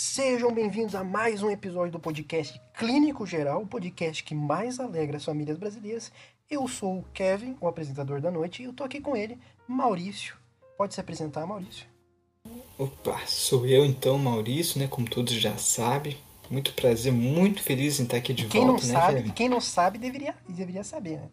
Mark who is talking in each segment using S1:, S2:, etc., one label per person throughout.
S1: Sejam bem-vindos a mais um episódio do podcast Clínico Geral, o podcast que mais alegra as famílias brasileiras. Eu sou o Kevin, o apresentador da noite, e eu tô aqui com ele, Maurício. Pode se apresentar, Maurício?
S2: Opa, sou eu então, Maurício, né? Como todos já sabem. Muito prazer, muito feliz em estar aqui de
S1: quem
S2: volta,
S1: não
S2: né,
S1: sabe,
S2: Kevin?
S1: Quem não sabe deveria, deveria saber, né?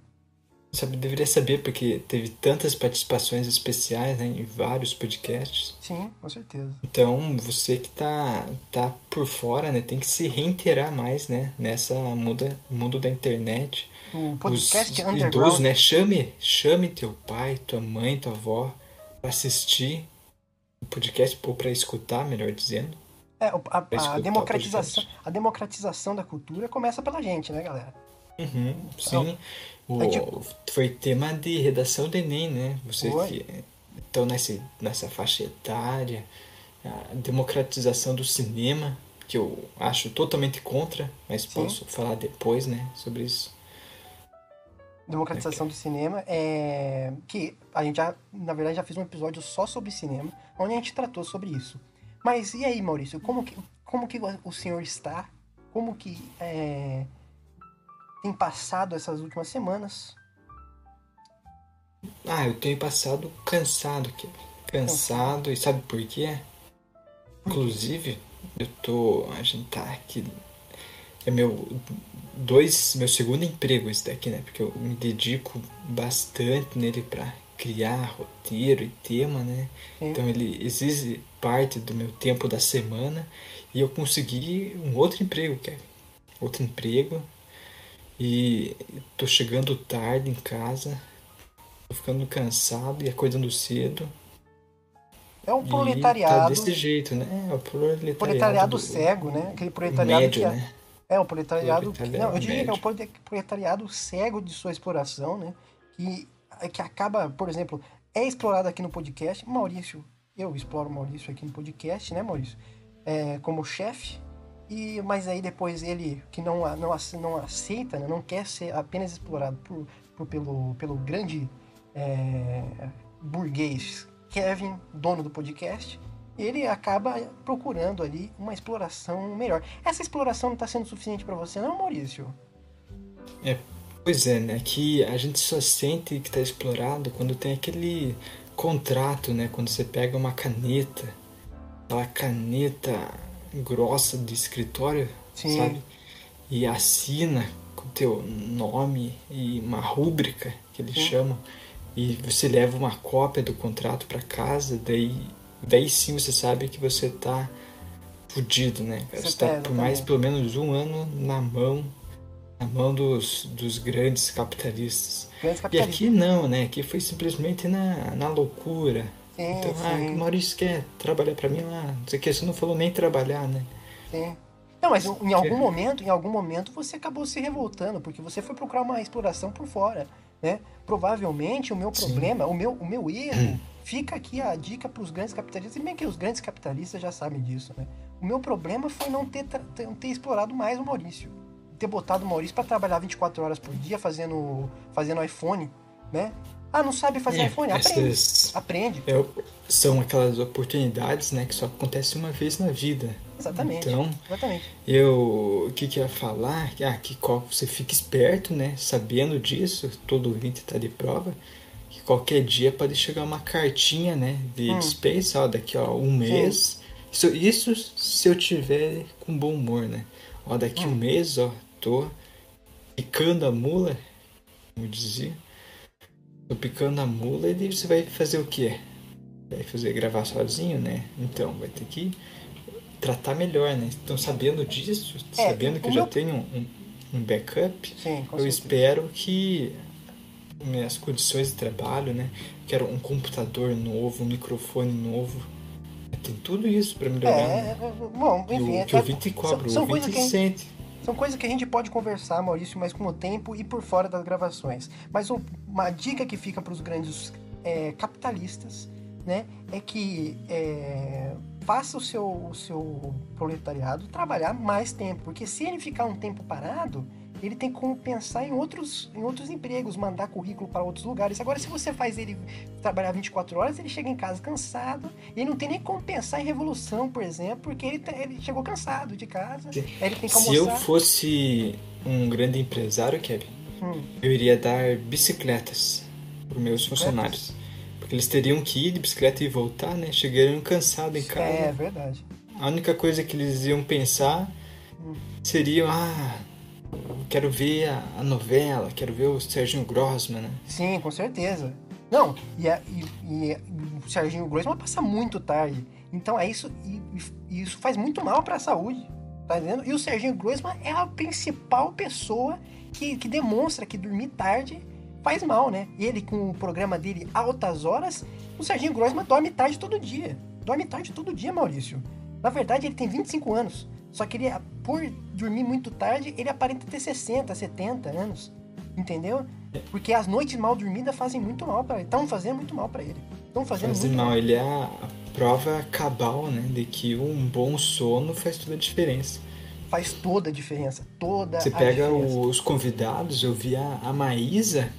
S2: Sabe, deveria saber porque teve tantas participações especiais né, em vários podcasts.
S1: Sim, com certeza.
S2: Então, você que tá, tá por fora, né, tem que se reiterar mais, né, nessa muda, mundo da internet.
S1: O podcast
S2: Os idosos, né, chame, chame teu pai, tua mãe, tua avó para assistir o podcast ou para escutar, melhor dizendo.
S1: É, a, a democratização, a democratização da cultura começa pela gente, né, galera?
S2: Uhum, sim. O,
S1: tipo-
S2: Foi tema de redação do Enem, né? Você
S1: Foi.
S2: que estão nessa, nessa faixa etária, a democratização do cinema, que eu acho totalmente contra, mas
S1: Sim.
S2: posso falar depois, né, sobre isso.
S1: Democratização do cinema é que a gente já, na verdade, já fez um episódio só sobre cinema, onde a gente tratou sobre isso. Mas e aí, Maurício, como que, como que o senhor está? Como que é, tem passado essas últimas semanas?
S2: Ah, eu tenho passado cansado, Kevin. Cansado, e sabe por quê? Inclusive, eu tô. A gente tá aqui. É meu. Dois. Meu segundo emprego esse daqui, né? Porque eu me dedico bastante nele pra criar roteiro e tema, né?
S1: Sim.
S2: Então ele exige parte do meu tempo da semana. E eu consegui um outro emprego, Kevin. Outro emprego. E tô chegando tarde em casa. Tô ficando cansado e acordando cedo.
S1: É um
S2: tá
S1: proletariado,
S2: desse jeito, né? É o proletariado.
S1: proletariado
S2: do-
S1: cego, né? Aquele proletariado
S2: médio,
S1: que é,
S2: né?
S1: é o proletariado,
S2: Proletariado
S1: não, eu diria que é
S2: médio.
S1: prole- proletariado cego de sua exploração, né? Que que acaba, por exemplo, é explorado aqui no podcast. Maurício, eu exploro o Maurício aqui no podcast, né, Maurício? É, como chefe. E mas aí depois ele que não não, não aceita, né, não quer ser apenas explorado por, por- pelo pelo grande é, burguês Kevin, dono do podcast, ele acaba procurando ali uma exploração melhor. Essa exploração não está sendo suficiente para você, não, Maurício?
S2: Pois é, né? Que a gente só sente que tá explorado quando tem aquele contrato, né? Quando você pega uma caneta, aquela caneta grossa de escritório,
S1: Sim.
S2: sabe? E assina com o teu nome e uma rúbrica que eles
S1: Sim.
S2: chamam. E você leva uma cópia do contrato para casa, daí, daí sim você sabe que você tá fudido, né?
S1: Você
S2: Você tá por mais pelo menos um ano na mão na mão dos, dos grandes capitalistas.
S1: Grandes
S2: E
S1: capitalistas.
S2: aqui não, né? Aqui foi simplesmente na, na loucura.
S1: Sim,
S2: Então, ah,
S1: sim.
S2: o Maurício quer trabalhar pra mim lá. Não sei o que, você não falou nem trabalhar, né?
S1: Sim. Não, mas em algum momento, em algum momento você acabou se revoltando, porque você foi procurar uma exploração por fora, né? Provavelmente o meu
S2: Sim.
S1: problema, o meu, o meu erro, fica aqui a dica para os grandes capitalistas, e bem que os grandes capitalistas já sabem disso, né? O meu problema foi não ter, ter, ter explorado mais o Maurício. Ter botado o Maurício para trabalhar 24 horas por dia fazendo, fazendo iPhone, né? Ah, não sabe fazer
S2: É,
S1: iPhone? Aprende. Aprende.
S2: é, são aquelas oportunidades, né? Que só acontecem uma vez na vida.
S1: Exatamente.
S2: Então,
S1: Exatamente.
S2: eu o que que ia falar? Ah, que qual, você fica esperto, né? Sabendo disso, todo ouvinte tá de prova. Que qualquer dia pode chegar uma cartinha, né? De
S1: Hum.
S2: dispensa, ó, daqui a um mês. Isso, isso se eu tiver com bom humor, né? Ó, daqui
S1: Hum.
S2: um mês, ó, tô picando a mula, como dizia. Tô picando a mula e daí você vai fazer o quê? Vai fazer gravar sozinho, né? Então, vai ter que tratar melhor, né? Então, sabendo disso,
S1: É,
S2: sabendo que
S1: o
S2: eu
S1: meu-
S2: já tenho um, um backup,
S1: Sim,
S2: eu espero que minhas condições de trabalho, né? Quero um computador novo, um microfone novo. Tem tudo isso para melhorar. né?
S1: É, bom,
S2: E
S1: enfim.
S2: o
S1: é-
S2: que o ouvinte cobra,
S1: são,
S2: o ouvinte sente.
S1: São coisas que a gente pode conversar, Maurício, mas com o tempo e por fora das gravações. Mas uma dica que fica para os grandes é, capitalistas, né, é que é, faça o seu, o seu proletariado trabalhar mais tempo, porque se ele ficar um tempo parado, ele tem como pensar em outros, em outros empregos, mandar currículo para outros lugares. Agora, se você faz ele trabalhar 24 horas, ele chega em casa cansado, e ele não tem nem como pensar em revolução, por exemplo, porque ele, ele chegou cansado de casa. Ele tem
S2: se eu fosse um grande empresário, Kevin, hum. eu iria dar bicicletas para meus funcionários. Porque eles teriam que ir de bicicleta e voltar, né? Chegariam cansados em casa.
S1: É, verdade.
S2: A única coisa que eles iam pensar hum. seria, ah, quero ver a, a, novela, quero ver o Serginho Grossman, né?
S1: Sim, com certeza. Não, e, a, e, e o Serginho Grossman passa muito tarde. Então é isso, e, e isso faz muito mal para a saúde, tá entendendo? E o Serginho Grossman é a principal pessoa que, que demonstra que dormir tarde faz mal, né? Ele com o programa dele Altas Horas, o Serginho Grossman dorme tarde todo dia. Dorme tarde todo dia, Maurício. Na verdade, ele tem 25 anos. Só que ele, por dormir muito tarde, ele aparenta ter 60, 70 anos. Entendeu? Porque as noites mal dormidas fazem muito mal para ele. Estão fazendo muito mal para ele. Estão fazendo
S2: Fazem
S1: muito
S2: mal. mal. Ele é a prova cabal, né? De que um bom sono faz toda a diferença
S1: faz toda a diferença. Toda
S2: Você pega os convidados, eu vi a, a Maísa,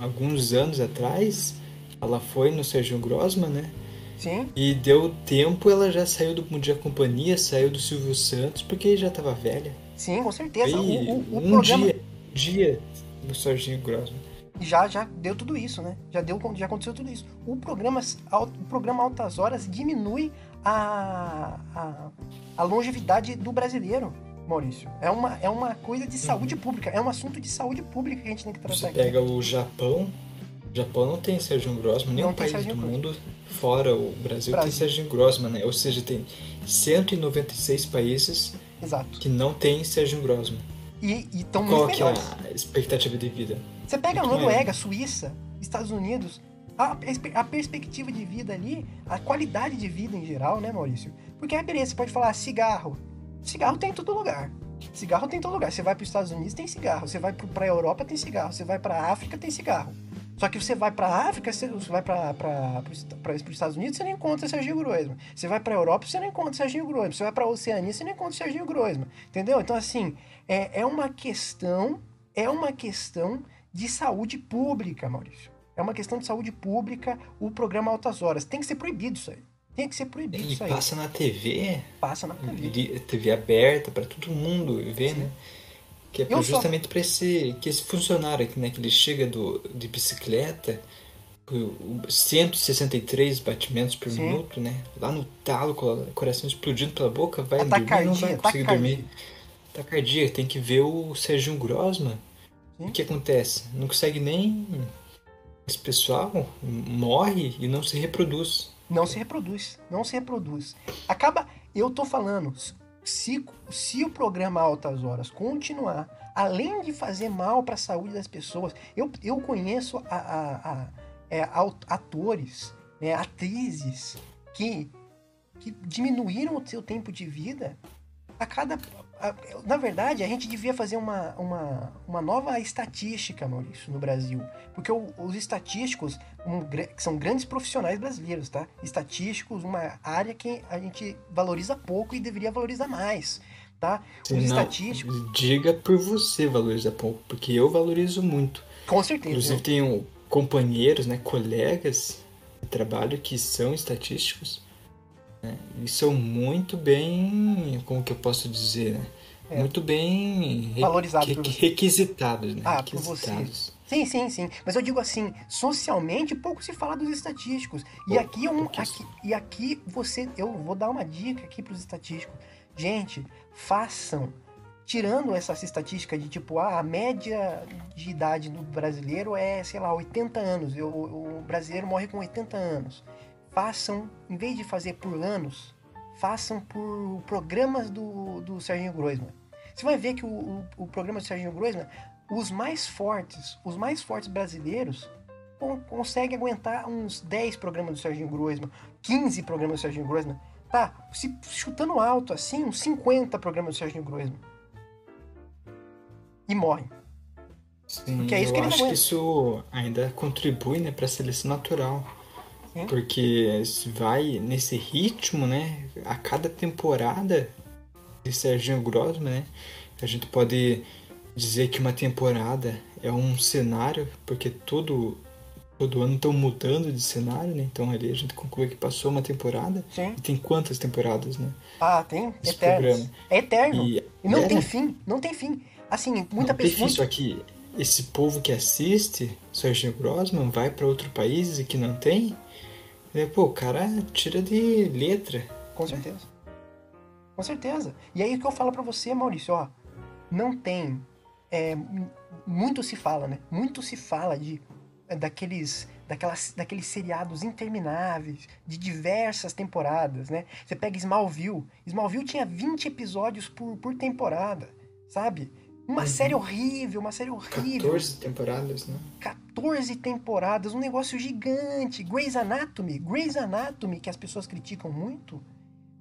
S2: alguns anos atrás, ela foi no Sergio Grossman, né?
S1: Sim.
S2: E deu tempo, ela já saiu do Bom Dia Companhia, saiu do Silvio Santos, porque já estava velha.
S1: Sim, com certeza.
S2: E o, o, o um programa... dia, dia do Serginho Grossman.
S1: Já, já deu tudo isso, né? Já, deu, já aconteceu tudo isso. O programa, o programa Altas Horas diminui a, a, a longevidade do brasileiro. Maurício. É uma, é uma coisa de saúde uhum. pública, é um assunto de saúde pública que a gente tem que tratar
S2: Você
S1: aqui.
S2: pega o Japão, o Japão não tem Sérgio Grossman, nenhum país do mundo fora o Brasil, Brasil, tem Sérgio Grossman, né? Ou seja, tem 196 países
S1: Exato.
S2: que não tem Sérgio Grossman.
S1: E estão
S2: Qual que é a expectativa de vida?
S1: Você pega a Noruega, Suíça, Estados Unidos, a, a, perspectiva de vida ali, a qualidade de vida em geral, né, Maurício? Porque, é beleza, você pode falar cigarro, Cigarro tem em todo lugar. Cigarro tem em todo lugar. Você vai para os Estados Unidos, tem cigarro. Você vai para a Europa, tem cigarro. Você vai para a África, tem cigarro. Só que você vai para a África, você vai para os Estados Unidos, você não encontra Serginho Groisman. Você vai para a Europa, você não encontra Serginho Groisman. Você vai para a Oceania, você não encontra Serginho Groisman. Entendeu? Então, assim, é, é uma questão, é uma questão de saúde pública, Maurício. É uma questão de saúde pública o programa Altas Horas. Tem que ser proibido isso aí. Tem que ser proibido
S2: e
S1: isso aí.
S2: passa na TV.
S1: Passa na TV.
S2: TV aberta para todo mundo ver, Sim. né? Que é justamente só... para esse que esse funcionário aqui, né, que ele chega do de bicicleta, 163 batimentos por Sim. minuto, né? Lá no talo, coração explodindo pela boca, vai dormir, não vai conseguir dormir. Tacardia, tem que ver o Sérgio Grossman. Sim. O que acontece? Não consegue nem esse pessoal morre e não se reproduz.
S1: Não se reproduz. Não se reproduz. Acaba. Eu tô falando. Se, se o programa Altas Horas continuar, além de fazer mal para a saúde das pessoas, eu, eu conheço a, a, a, é, atores, né, atrizes que, que diminuíram o seu tempo de vida a cada na verdade, a gente devia fazer uma, uma, uma nova estatística, Maurício, no Brasil. Porque o, os estatísticos um, são grandes profissionais brasileiros, tá? Estatísticos, uma área que a gente valoriza pouco e deveria valorizar mais, tá?
S2: Os Não, estatísticos... Diga por você valorizar pouco, porque eu valorizo muito.
S1: Com certeza.
S2: Inclusive, tenho companheiros, né, colegas de trabalho que são estatísticos né? E são muito bem, como que eu posso dizer, né? É. Muito bem
S1: valorizados,
S2: re requisitados, né?
S1: Ah, requisitados. por você. Sim, sim, sim. Mas eu digo assim, socialmente pouco se fala dos estatísticos. E aqui é um, aqui, e aqui você, eu vou dar uma dica aqui para os estatísticos. Gente, façam tirando essa estatística de tipo, ah, a média de idade do brasileiro é, sei lá, 80 anos. Eu, o brasileiro morre com 80 anos façam, em vez de fazer por anos, façam por programas do, do Serginho Groisman. Você vai ver que o, o, o programa do Serginho Groisman, os mais fortes, os mais fortes brasileiros, conseguem aguentar uns 10 programas do Serginho Groisman, 15 programas do Serginho Groisman. Tá, se chutando alto assim, uns 50 programas do Serginho Groisman. E morrem.
S2: Sim, Porque é isso eu que ele acho que isso ainda contribui né, para a seleção natural. Porque vai nesse ritmo, né? A cada temporada de Serginho Grossman, né? A gente pode dizer que uma temporada é um cenário, porque todo, todo ano estão mudando de cenário, né? Então ali a gente conclui que passou uma temporada.
S1: Sim.
S2: E tem quantas temporadas, né?
S1: Ah, tem?
S2: Esse
S1: Eternos.
S2: programa.
S1: É eterno.
S2: E,
S1: E não
S2: era-
S1: tem fim, não tem fim. Assim, muita
S2: não, tem
S1: pessoa.
S2: fim, Só que esse povo que assiste Sergio Grossman vai para outro país e que não tem. Né? Pô, o cara tira de letra.
S1: Com certeza. Com certeza. E aí o que eu falo pra você, Maurício, ó, não tem. é, muito se fala, né? Muito se fala de é, daqueles, daquelas, daqueles seriados intermináveis, de diversas temporadas, né? Você pega Smallville. Smallville tinha 20 episódios por, por temporada, sabe? Uma
S2: Uhum.
S1: série horrível, uma série horrível.
S2: 14 temporadas, né?
S1: 14 temporadas, um negócio gigante. Grey's Anatomy, Grey's Anatomy, que as pessoas criticam muito,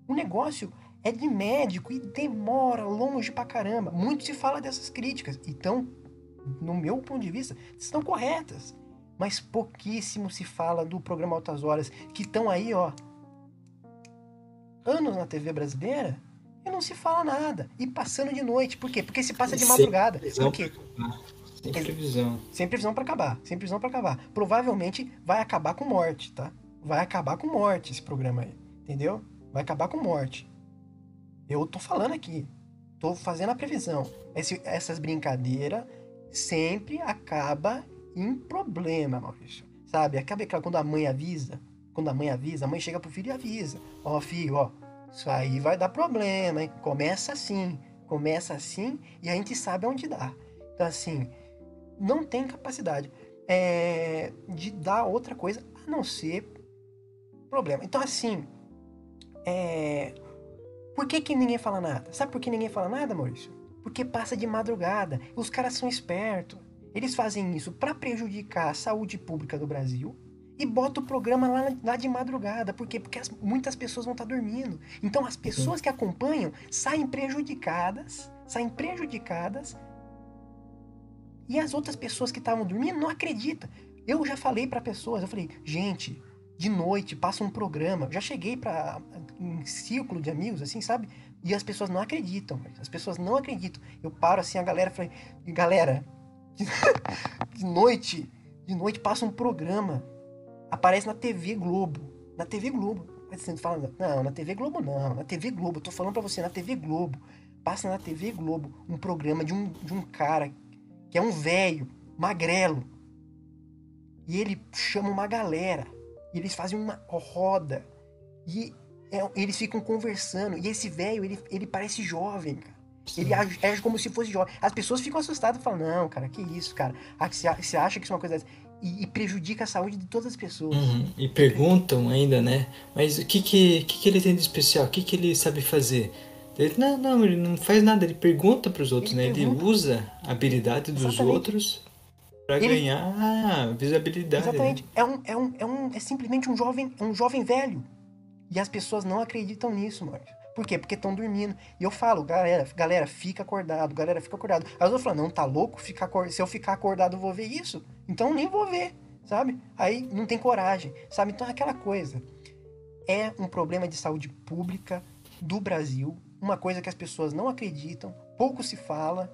S1: o negócio é de médico e demora longe pra caramba. Muito se fala dessas críticas. Então, no meu ponto de vista, estão corretas. Mas pouquíssimo se fala do programa Altas Horas, que estão aí, ó, anos na TV brasileira e não se fala nada. E passando de noite. Por quê? Porque se passa de madrugada. Por quê?
S2: Sem previsão.
S1: Sem previsão pra acabar. Sem previsão pra acabar. Provavelmente vai acabar com morte, tá? Vai acabar com morte esse programa aí. Entendeu? Vai acabar com morte. Eu tô falando aqui. Tô fazendo a previsão. Esse- essas brincadeiras sempre acaba em problema, Maurício. Sabe? Acaba quando a mãe avisa. Quando a mãe avisa, a mãe chega pro filho e avisa. Ó, filho, ó. Isso aí vai dar problema, hein? Começa assim. Começa assim e a gente sabe onde dá. Então, assim, não tem capacidade é, de dar outra coisa a não ser problema. Então, assim, é, por que, que ninguém fala nada? Sabe por que ninguém fala nada, Maurício? Porque passa de madrugada. Os caras são espertos. Eles fazem isso para prejudicar a saúde pública do Brasil e bota o programa lá, lá de madrugada. Por quê? Porque as- muitas pessoas vão estar dormindo. Então as pessoas que acompanham saem prejudicadas, saem prejudicadas e as outras pessoas que estavam dormindo não acreditam. Eu já falei para pessoas, eu falei, gente, de noite passa um programa. Já cheguei para um círculo de amigos, assim, sabe? E as pessoas não acreditam. As pessoas não acreditam. Eu paro assim, a galera falei, galera, de, noite, de noite passa um programa. Aparece na TV Globo. Na TV Globo. Aí fala, não, na TV Globo não. Na TV Globo, eu tô falando pra você, na TV Globo. Passa na TV Globo um programa de um, de um cara que é um velho, magrelo. E ele chama uma galera. E eles fazem uma roda. E é- eles ficam conversando. E esse velho, ele, ele parece jovem, cara. Ele age, age como se fosse jovem. As pessoas ficam assustadas e falam, não, cara, que isso, cara. Ah, você acha que isso é uma coisa dessa? E, e prejudica a saúde de todas as pessoas.
S2: Uhum. E perguntam ainda, né? Mas o que que, que que ele tem de especial? O que que ele sabe fazer? Ele, não, não, ele não faz nada. Ele pergunta pros outros,
S1: Ele
S2: né? Ele
S1: pergunta.
S2: usa a habilidade dos
S1: Exatamente.
S2: outros pra
S1: Ele-
S2: ganhar visibilidade. né?
S1: Exatamente. É, um, é, um, é, um, é simplesmente um jovem, um jovem velho. E as pessoas não acreditam nisso, mano. Por quê? Porque estão dormindo. E eu falo, galera, galera, fica acordado, galera, fica acordado. Aí eu falo, não, tá louco? Ficar Se eu ficar acordado, eu vou ver isso? Então nem vou ver, sabe? Aí não tem coragem, sabe? Então é aquela coisa. É um problema de saúde pública do Brasil, uma coisa que as pessoas não acreditam, pouco se fala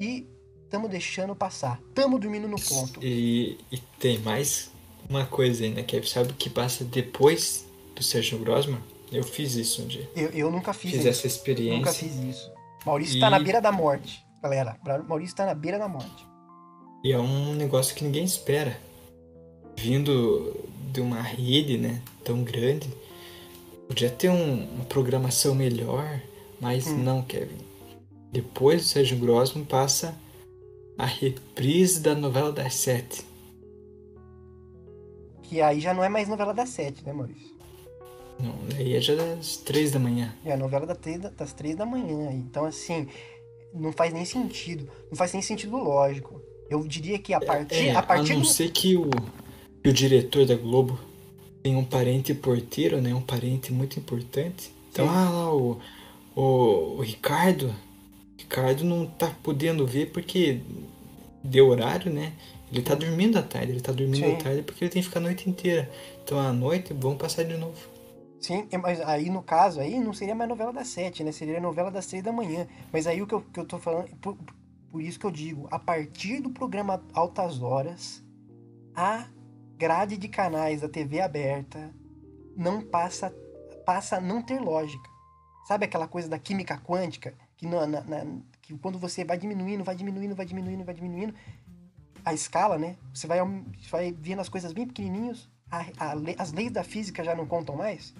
S1: e estamos deixando passar. Estamos dormindo no ponto.
S2: E, e tem mais uma coisa ainda, que é, sabe o que passa depois do Sérgio Grossman? Eu fiz isso um dia.
S1: Eu, eu nunca fiz
S2: Fiz
S1: isso.
S2: essa experiência.
S1: Nunca fiz isso. Maurício
S2: E-
S1: tá na beira da morte, galera. Maurício tá na beira da morte.
S2: E é um negócio que ninguém espera. Vindo de uma rede, né, tão grande, podia ter um- uma programação melhor, mas
S1: Hum.
S2: não, Kevin. Depois do Sérgio Grossman passa a reprise da novela das sete.
S1: Que aí já não é mais novela das sete, né, Maurício?
S2: Não, daí é já das três da manhã.
S1: É a novela das três da- manhã. aí. Então, assim, não faz nem sentido. Não faz nem sentido lógico. Eu diria que a partir,
S2: É,
S1: a partir
S2: não
S1: do...
S2: ser que o, que o diretor da Globo tem um parente porteiro, né? Um parente muito importante. Então,
S1: Sim.
S2: ah lá, o, o, o Ricardo. Ricardo não tá podendo ver porque deu horário, né? Ele tá dormindo à tarde, ele tá dormindo
S1: Sim.
S2: à tarde porque ele tem que ficar a noite inteira. Então à noite vamos passar de novo.
S1: Sim, é, mas aí no caso aí não seria mais novela das sete, né? Seria novela das três da manhã. Mas aí o que eu, que eu tô falando. por- Por isso que eu digo, a partir do programa Altas Horas, a grade de canais da TV aberta não passa passa a não ter lógica. Sabe aquela coisa da química quântica que, na, na, na, que quando você vai diminuindo, vai diminuindo, vai diminuindo, vai diminuindo a escala, né? Você vai, vai vendo as coisas bem pequenininhos, a, a, as leis da física já não contam mais.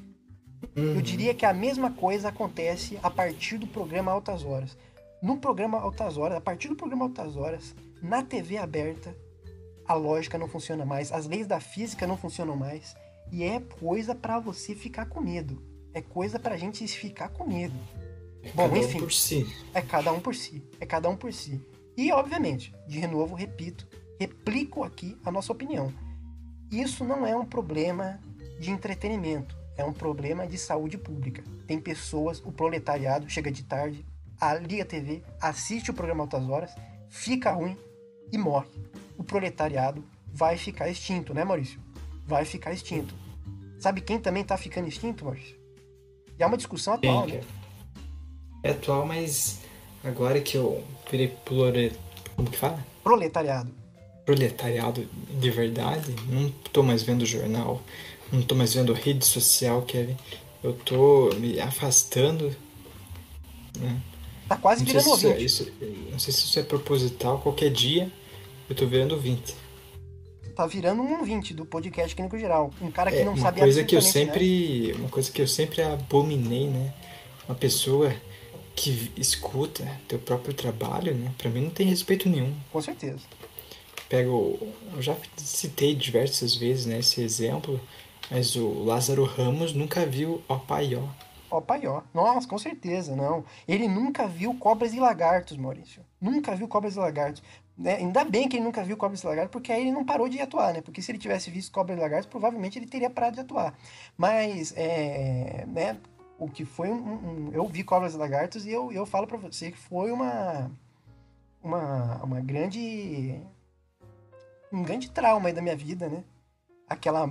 S1: Uhum. Eu diria que a mesma coisa acontece a partir do programa Altas Horas. No programa Altas Horas, a partir do programa Altas Horas, na TV aberta, a lógica não funciona mais, as leis da física não funcionam mais, e é coisa para você ficar com medo. É coisa pra gente ficar com medo.
S2: É Bom, cada enfim. Um por si.
S1: É cada um por si. É cada um por si. E, obviamente, de novo, repito, replico aqui a nossa opinião. Isso não é um problema de entretenimento, é um problema de saúde pública. Tem pessoas, o proletariado chega de tarde, liga a TV, assiste o programa Altas Horas, fica ruim e morre. O proletariado vai ficar extinto, né, Maurício? Vai ficar extinto. Sabe quem também tá ficando extinto, Maurício? E é uma discussão atual, né?
S2: É atual, mas agora que eu virei prolet... como que fala?
S1: Proletariado.
S2: Proletariado de verdade, não tô mais vendo jornal, não tô mais vendo rede social, Kevin. Eu tô me afastando, né?
S1: Tá quase não virando
S2: ouvinte. Isso, é, isso, não sei se isso é proposital, qualquer dia eu tô virando ouvinte.
S1: Tá virando um ouvinte do podcast Clínico Geral. Um cara que
S2: é,
S1: não
S2: uma
S1: sabe
S2: coisa que eu sempre né? Uma coisa que eu sempre abominei, né? Uma pessoa que escuta teu próprio trabalho, né? Pra mim não tem respeito nenhum.
S1: Com certeza.
S2: Pego. Eu já citei diversas vezes né, esse exemplo, mas o Lázaro Ramos nunca viu o Paió.
S1: Ó, Paió. Nossa, com certeza, não. Ele nunca viu cobras e lagartos, Maurício. Nunca viu cobras e lagartos. Né? Ainda bem que ele nunca viu cobras e lagartos, porque aí ele não parou de atuar, né? Porque se ele tivesse visto cobras e lagartos, provavelmente ele teria parado de atuar. Mas, é, né? O que foi um, um eu vi cobras e lagartos e eu, eu falo para você que foi uma, uma, uma grande um grande trauma aí da minha vida, né? aquela.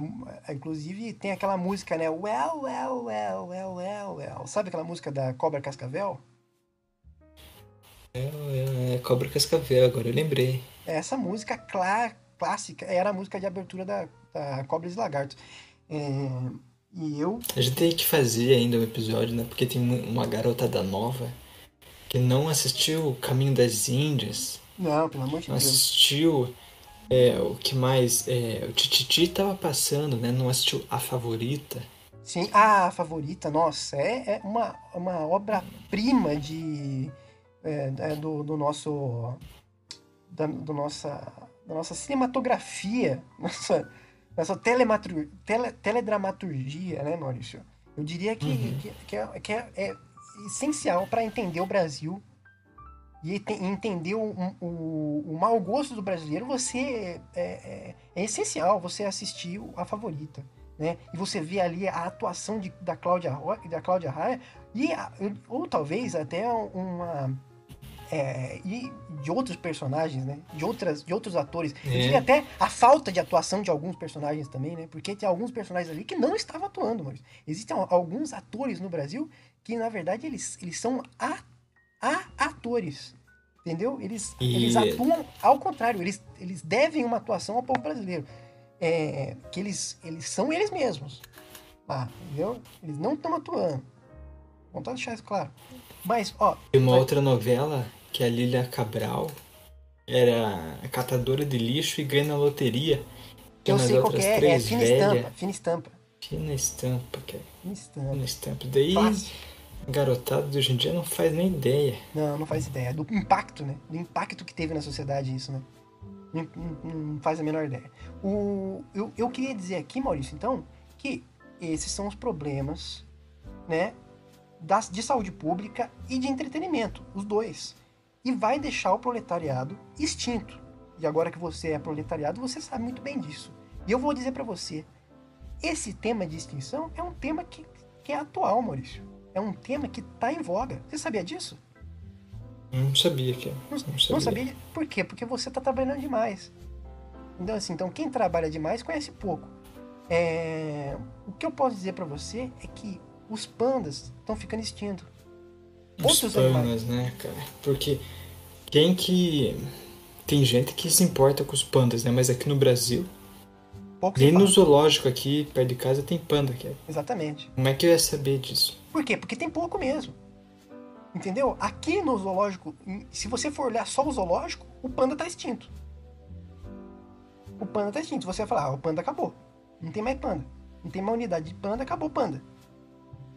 S1: Inclusive tem aquela música, né? Well, well, well, well, well, well. Sabe aquela música da Cobra Cascavel?
S2: É, é, é Cobra Cascavel, agora eu lembrei.
S1: Essa música clá, clássica era a música de abertura da, da Cobras e Lagartos. É, e eu.
S2: A gente tem que fazer ainda um episódio, né? Porque tem uma garotada nova que não assistiu Caminho das Índias.
S1: Não, pelo amor de
S2: Deus. Assistiu é, o que mais? É, o Tititi tava passando, né? Não assistiu A Favorita.
S1: Sim, ah, a Favorita, nossa, é, é uma, uma obra-prima de, é, é, do, do nosso. Da, do nossa, da nossa cinematografia, nossa, nossa telematur, tele, teledramaturgia, né, Maurício? Eu diria que, uhum. que, que, é, que é, é essencial para entender o Brasil e entender o, o, o mau gosto do brasileiro, você é, é, é, essencial você assistir a favorita. Né? E você vê ali a atuação de, da Cláudia da Cláudia Raia e ou talvez até uma é, e de outros personagens, né? De outras de outros atores. É. E até a falta de atuação de alguns personagens também, né? Porque tem alguns personagens ali que não estavam atuando, mas existem alguns atores no Brasil que na verdade eles, eles são atores a atores. Entendeu? Eles, e... eles atuam ao contrário, eles, eles devem uma atuação ao povo brasileiro. É, que eles, eles são eles mesmos. Ah, entendeu? Eles não estão atuando. Vamos deixar isso claro. Mas, ó.
S2: Tem uma vai... outra novela que a Lilia Cabral era catadora de lixo e ganha na loteria.
S1: Tem eu sei qual é, é fina estampa, fina estampa.
S2: Fina estampa, que é.
S1: Fina estampa.
S2: Fina estampa. Daí. Fácil Garotado de hoje em dia não faz nem ideia.
S1: Não, não faz ideia. Do impacto, né? Do impacto que teve na sociedade isso, né? Não, não, não faz a menor ideia. O, eu, eu queria dizer aqui, Maurício, então, que esses são os problemas, né? Das, de saúde pública e de entretenimento, os dois. E vai deixar o proletariado extinto. E agora que você é proletariado, você sabe muito bem disso. E eu vou dizer para você, esse tema de extinção é um tema que, que é atual, Maurício é um tema que está em voga. Você sabia disso?
S2: Não sabia que.
S1: Não, não, sabia. não sabia. Por quê? Porque você está trabalhando demais. Então, assim, então quem trabalha demais conhece pouco. É... O que eu posso dizer para você é que os pandas estão ficando extintos.
S2: Os Outros pandas, animais. né, cara? Porque quem que. Tem gente que se importa com os pandas, né? Mas aqui no Brasil.
S1: Pouco
S2: Nem no zoológico aqui, perto de casa, tem panda. É.
S1: Exatamente.
S2: Como é que eu ia saber disso?
S1: Por quê? Porque tem pouco mesmo. Entendeu? Aqui no zoológico, se você for olhar só o zoológico, o panda tá extinto. O panda tá extinto. Você vai falar, ah, o panda acabou. Não tem mais panda. Não tem mais unidade de panda, acabou o panda.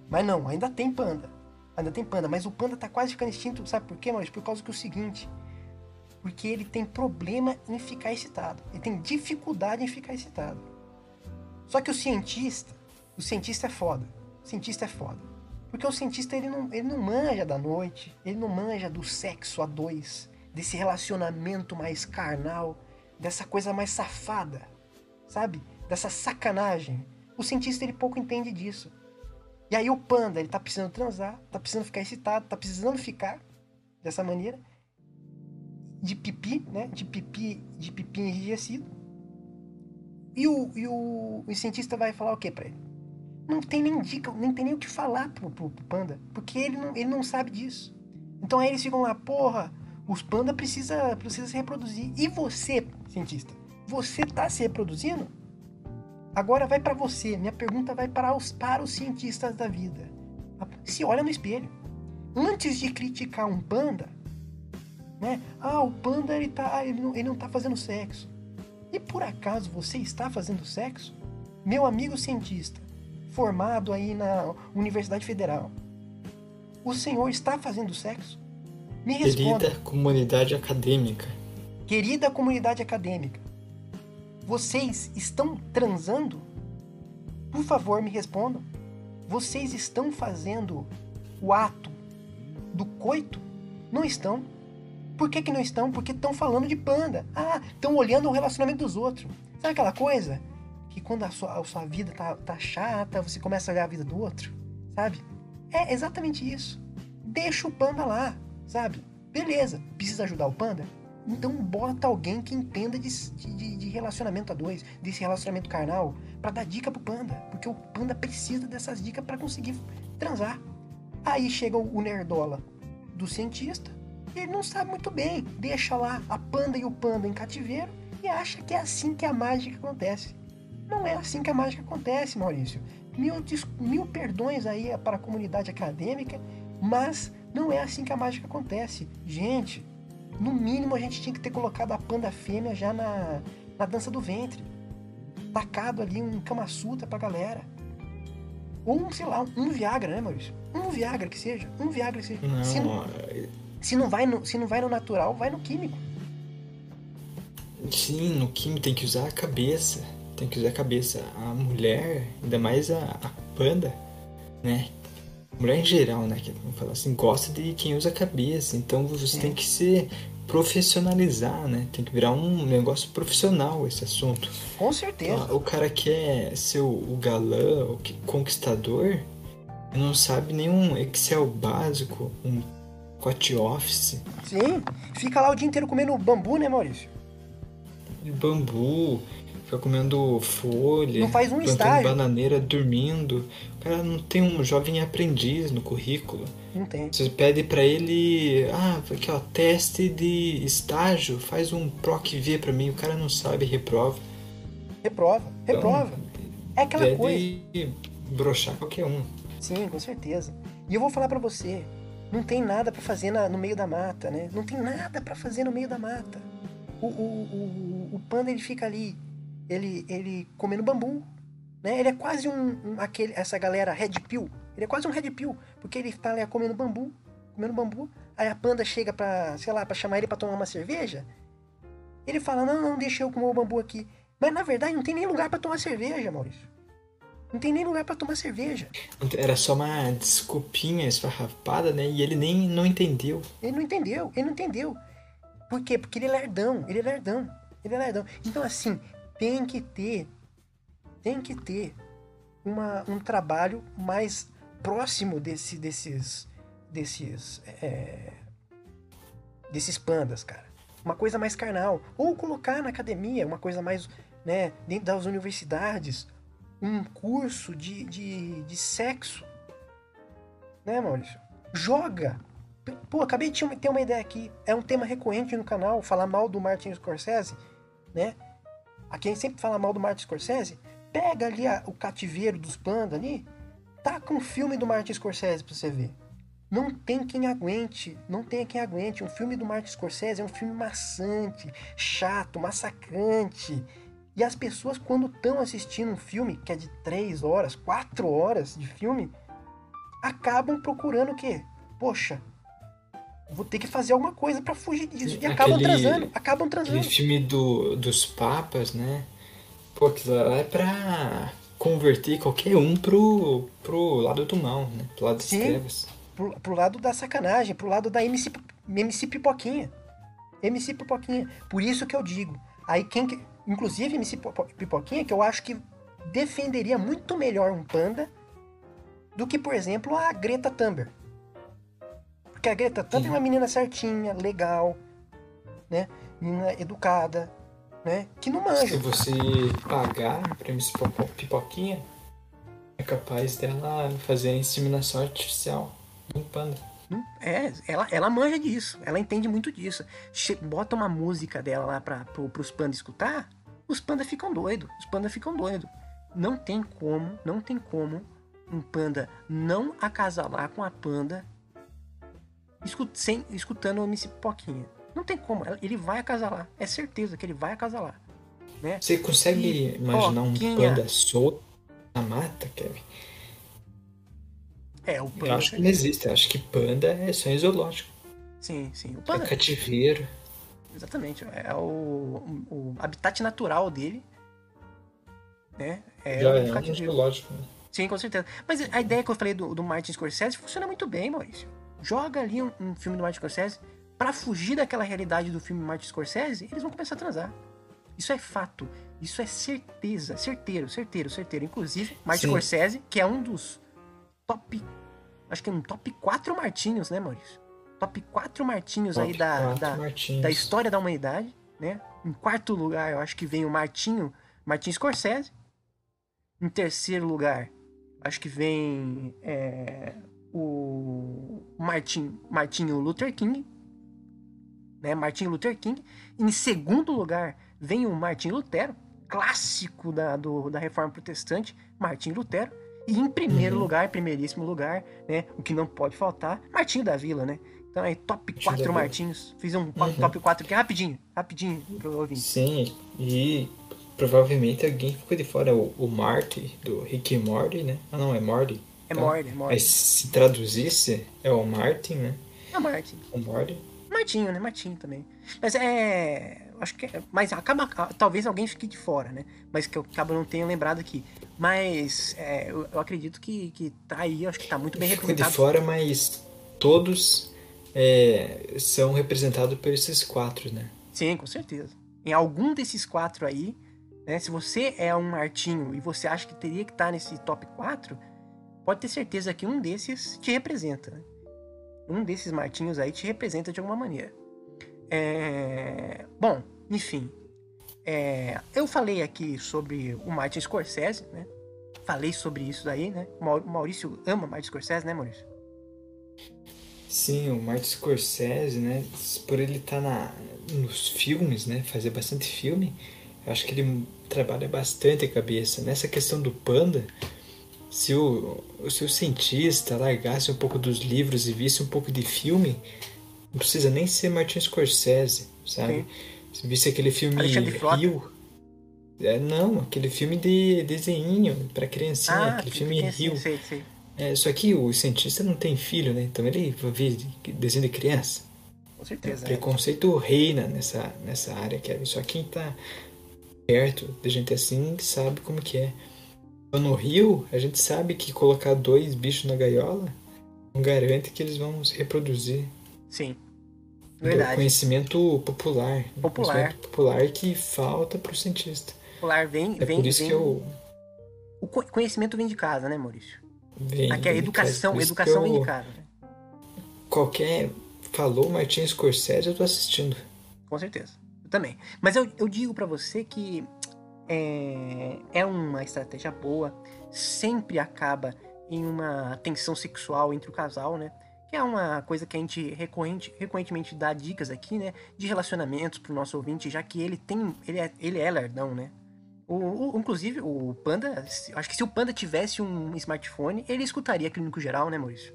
S1: Mas não, ainda tem panda. Ainda tem panda, mas o panda tá quase ficando extinto. Sabe por quê, Maurício? Por causa que é o seguinte. Porque ele tem problema em ficar excitado. Ele tem dificuldade em ficar excitado. Só que o cientista, o cientista é foda. O cientista é foda. Porque o cientista ele não, ele não manja da noite, ele não manja do sexo a dois, desse relacionamento mais carnal, dessa coisa mais safada, sabe? Dessa sacanagem. O cientista ele pouco entende disso. E aí o panda, ele tá precisando transar, tá precisando ficar excitado, tá precisando ficar dessa maneira de pipi, né? De pipi, de pipi enrijecido. E o, e o, o cientista vai falar o que pra ele? Não tem nem dica, nem tem nem o que falar pro, pro, pro panda, porque ele não, ele não sabe disso. Então aí eles ficam lá, porra, os panda precisa, precisa se reproduzir. E você, cientista, você tá se reproduzindo? Agora vai pra você. Minha pergunta vai para os, para os cientistas da vida. Se olha no espelho. Antes de criticar um panda, né? Ah, o panda ele tá, ele não, ele não tá fazendo sexo. E por acaso você está fazendo sexo? Meu amigo cientista, formado aí na Universidade Federal, o senhor está fazendo sexo? Me responda.
S2: Querida comunidade acadêmica.
S1: Querida comunidade acadêmica, vocês estão transando? Por favor, me respondam. Vocês estão fazendo o ato do coito? Não estão. Por que, que não estão? Porque estão falando de panda. Ah, estão olhando o relacionamento dos outros. Sabe aquela coisa? Que quando a sua, a sua vida tá, tá chata, você começa a olhar a vida do outro, sabe? É exatamente isso. Deixa o panda lá, sabe? Beleza, precisa ajudar o panda? Então bota alguém que entenda de, de, de relacionamento a dois, desse relacionamento carnal, pra dar dica pro panda. Porque o panda precisa dessas dicas pra conseguir transar. Aí chega o nerdola do cientista, e ele não sabe muito bem. Deixa lá a panda e o panda em cativeiro e acha que é assim que a mágica acontece. Não é assim que a mágica acontece, Maurício. Mil, mil perdões aí para a comunidade acadêmica, mas não é assim que a mágica acontece. Gente, no mínimo a gente tinha que ter colocado a panda fêmea já na, na dança do ventre. Tacado ali um Kama Sutra pra galera. Ou, um, sei lá, um Viagra, né, Maurício? Um Viagra que seja. Um Viagra que seja. Se,
S2: Não,
S1: se não vai no, se não vai no natural, vai no químico.
S2: sim, no químico tem que usar a cabeça. Tem que usar a cabeça. A mulher, ainda mais a, a panda, né? Mulher em geral, né? Que vamos falar assim, gosta de quem usa a cabeça. Então você tem que se profissionalizar, né? Tem que virar um negócio profissional esse assunto.
S1: Com certeza.
S2: Então, o cara quer ser o, galã, o que- conquistador, não sabe nenhum Excel básico, um pacote Office,
S1: Sim. Fica lá o dia inteiro comendo bambu, né, Maurício?
S2: bambu, fica comendo folha,
S1: Não faz um
S2: plantando
S1: estágio.
S2: bananeira, dormindo. O cara não tem um jovem aprendiz no currículo.
S1: Não tem.
S2: Você pede pra ele, ah, aqui ó, teste de estágio, faz um PROC V pra mim, o cara não sabe, reprova.
S1: Reprova. Reprova. É aquela
S2: Deve
S1: coisa.
S2: broxar qualquer um.
S1: Sim, com certeza. E eu vou falar pra você, não tem nada pra fazer na- no meio da mata, né? Não tem nada pra fazer no meio da mata. O, o, o, o panda ele fica ali, ele, ele comendo bambu, né? Ele é quase um, um- aquele essa galera red pill. Ele é quase um red pill, porque ele tá ali comendo bambu, comendo bambu. Aí a panda chega pra, sei lá, pra chamar ele pra tomar uma cerveja. Ele fala: "Não, não, deixa eu comer o bambu aqui". Mas na verdade não tem nem lugar pra tomar cerveja, Maurício. Não tem nem lugar pra tomar cerveja.
S2: Era só uma desculpinha esfarrapada, né? E ele nem não entendeu.
S1: Ele não entendeu, ele não entendeu. Por quê? Porque ele é lerdão, ele é lerdão, ele é lerdão. Então, assim, tem que ter, tem que ter uma, um trabalho mais próximo desse, desses, desses, é, desses pandas, cara. Uma coisa mais carnal. Ou colocar na academia, uma coisa mais, né, dentro das universidades, um curso de, de, de sexo. Né, Maurício? Joga Pô, acabei de ter uma ideia aqui. É um tema recorrente no canal, falar mal do Martin Scorsese, né? A quem sempre fala mal do Martin Scorsese, pega ali a, o cativeiro dos pandas ali, taca um filme do Martin Scorsese pra você ver. Não tem quem aguente, não tem quem aguente. Um filme do Martin Scorsese é um filme maçante, chato, massacrante. E as pessoas, quando estão assistindo um filme que é de 3 horas, 4 horas de filme, acabam procurando o quê? Poxa, vou ter que fazer alguma coisa para fugir disso. E acabam aquele, transando, acabam transando.
S2: Aquele filme do, dos papas, né? Pô, aquilo lá é pra converter qualquer um pro, pro lado do mal, né? Pro lado das Sim, trevas.
S1: Pro, pro lado da sacanagem, pro lado da MC, MC Pipoquinha. MC Pipoquinha. Por isso que eu digo. Aí quem que. Inclusive, MC Pipoquinha, que eu acho que defenderia muito melhor um panda do que, por exemplo, a Greta Thunberg. Porque a Greta Thunberg é uma menina certinha, legal, né? Menina educada, né? Que não manja.
S2: Se você pagar pra MC Pipoquinha, é capaz dela fazer a inseminação artificial um panda.
S1: É, ela, ela manja disso, ela entende muito disso. Che bota uma música dela lá para pro, pros pandas escutar, os pandas ficam doidos, os pandas ficam doidos. Não tem como, não tem como um panda não acasalar com a panda sem, escutando o MC Poquinha. Não tem como, ele vai acasalar. É certeza que ele vai acasalar. Né?
S2: Você consegue e, imaginar Poquinha... um panda solto na mata, Kevin?
S1: É, o panda.
S2: Eu acho que não existe. Eu acho que panda é só em zoológico.
S1: Sim, sim. O
S2: panda... É cativeiro.
S1: Exatamente. É o, o habitat natural dele. Né? É
S2: Já é um zoológico. Né?
S1: Sim, com certeza. Mas a ideia que eu falei do, do Martin Scorsese funciona muito bem, Maurício. Joga ali um, um filme do Martin Scorsese para fugir daquela realidade do filme Martin Scorsese, eles vão começar a transar. Isso é fato. Isso é certeza. Certeiro, certeiro, certeiro. Inclusive, Martin Sim. Scorsese, que é um dos top. Acho que é um top 4 Martinhos, né, Maurício? Top 4 Martinhos top aí da, da, da história da humanidade, né? Em quarto lugar, eu acho que vem o Martinho, Martin Scorsese. Em terceiro lugar, acho que vem é, o Martin, Martinho Luther King, né? Martin Luther King. Em segundo lugar, vem o Martin Lutero, clássico da, do, da Reforma Protestante, Martin Lutero. E em primeiro uhum. lugar, primeiríssimo lugar, né? O que não pode faltar, Martinho da Vila, né? Então aí, top 4 Martinhos. Fiz um uhum. top 4 aqui rapidinho, rapidinho pro ouvinte.
S2: Sim, e provavelmente alguém ficou de fora, o, o Marty, do Rick Morty, né? Ah não, é Morty.
S1: É então, Morty, é Morty.
S2: Mas se traduzisse, é o Martin, né?
S1: É o Martin.
S2: O Morty.
S1: Martinho, né? Martinho também. Mas é. Acho que. É, mas acaba. Talvez alguém fique de fora, né? Mas que eu acabo não tenho lembrado aqui. Mas é, eu, eu, acredito que, que tá aí, acho que tá muito bem representado.
S2: de fora, mas todos é, são representados por esses quatro, né?
S1: Sim, com certeza. Em algum desses quatro aí, né? Se você é um Martinho e você acha que teria que estar tá nesse top 4, pode ter certeza que um desses te representa. Um desses Martinhos aí te representa de alguma maneira. É... Bom, enfim. É... Eu falei aqui sobre o Martin Scorsese, né? Falei sobre isso daí, né? O Maurício ama Martin Scorsese, né, Maurício?
S2: Sim, o Martin Scorsese, né? Por ele estar tá nos filmes, né? Fazer bastante filme, eu acho que ele trabalha bastante a cabeça. Nessa questão do panda, se o, se o cientista largasse um pouco dos livros e visse um pouco de filme, não precisa nem ser Martin Scorsese, sabe? Sim. Se visse aquele filme Rio. É, não, aquele filme de desenho para criancinha, ah, aquele filme Rio. Sei, sei. É, só que o cientista não tem filho, né? Então ele vê desenho de criança.
S1: Com certeza.
S2: O é. preconceito reina nessa, nessa área, Kevin. Só quem tá perto de gente assim sabe como que é. No rio, a gente sabe que colocar dois bichos na gaiola não garante que eles vão se reproduzir.
S1: Sim.
S2: Verdade. conhecimento popular.
S1: Popular.
S2: Conhecimento popular que falta pro cientista.
S1: Popular vem.
S2: É
S1: vem,
S2: por isso
S1: vem...
S2: que eu.
S1: O conhecimento vem de casa, né, Maurício?
S2: Vem.
S1: Aqui a educação, educação vem de casa. Né?
S2: Qualquer. Falou Martin Scorsese, eu tô assistindo.
S1: Com certeza. Eu também. Mas eu, eu digo para você que é, é uma estratégia boa, sempre acaba em uma tensão sexual entre o casal, né? que é uma coisa que a gente recorrente, recorrentemente dá dicas aqui, né? De relacionamentos pro nosso ouvinte, já que ele tem. Ele é, ele é lerdão, né? O, o, inclusive, o Panda. Acho que se o Panda tivesse um smartphone, ele escutaria Clínico Geral, né, Maurício?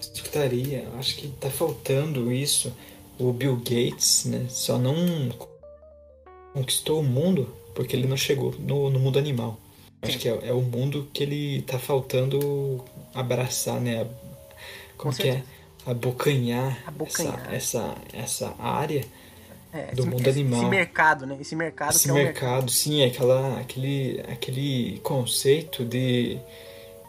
S2: Escutaria. Acho que tá faltando isso. O Bill Gates, né? Só não conquistou o mundo porque ele não chegou no, no mundo animal. Acho que é, é, o mundo que ele tá faltando abraçar, né? Como que é? Abocanhar, abocanhar. Essa, essa, essa área é, do esse, mundo animal.
S1: Esse mercado, né? Esse mercado
S2: esse
S1: é
S2: mercado, mercado, sim, é aquela, aquele, aquele conceito de,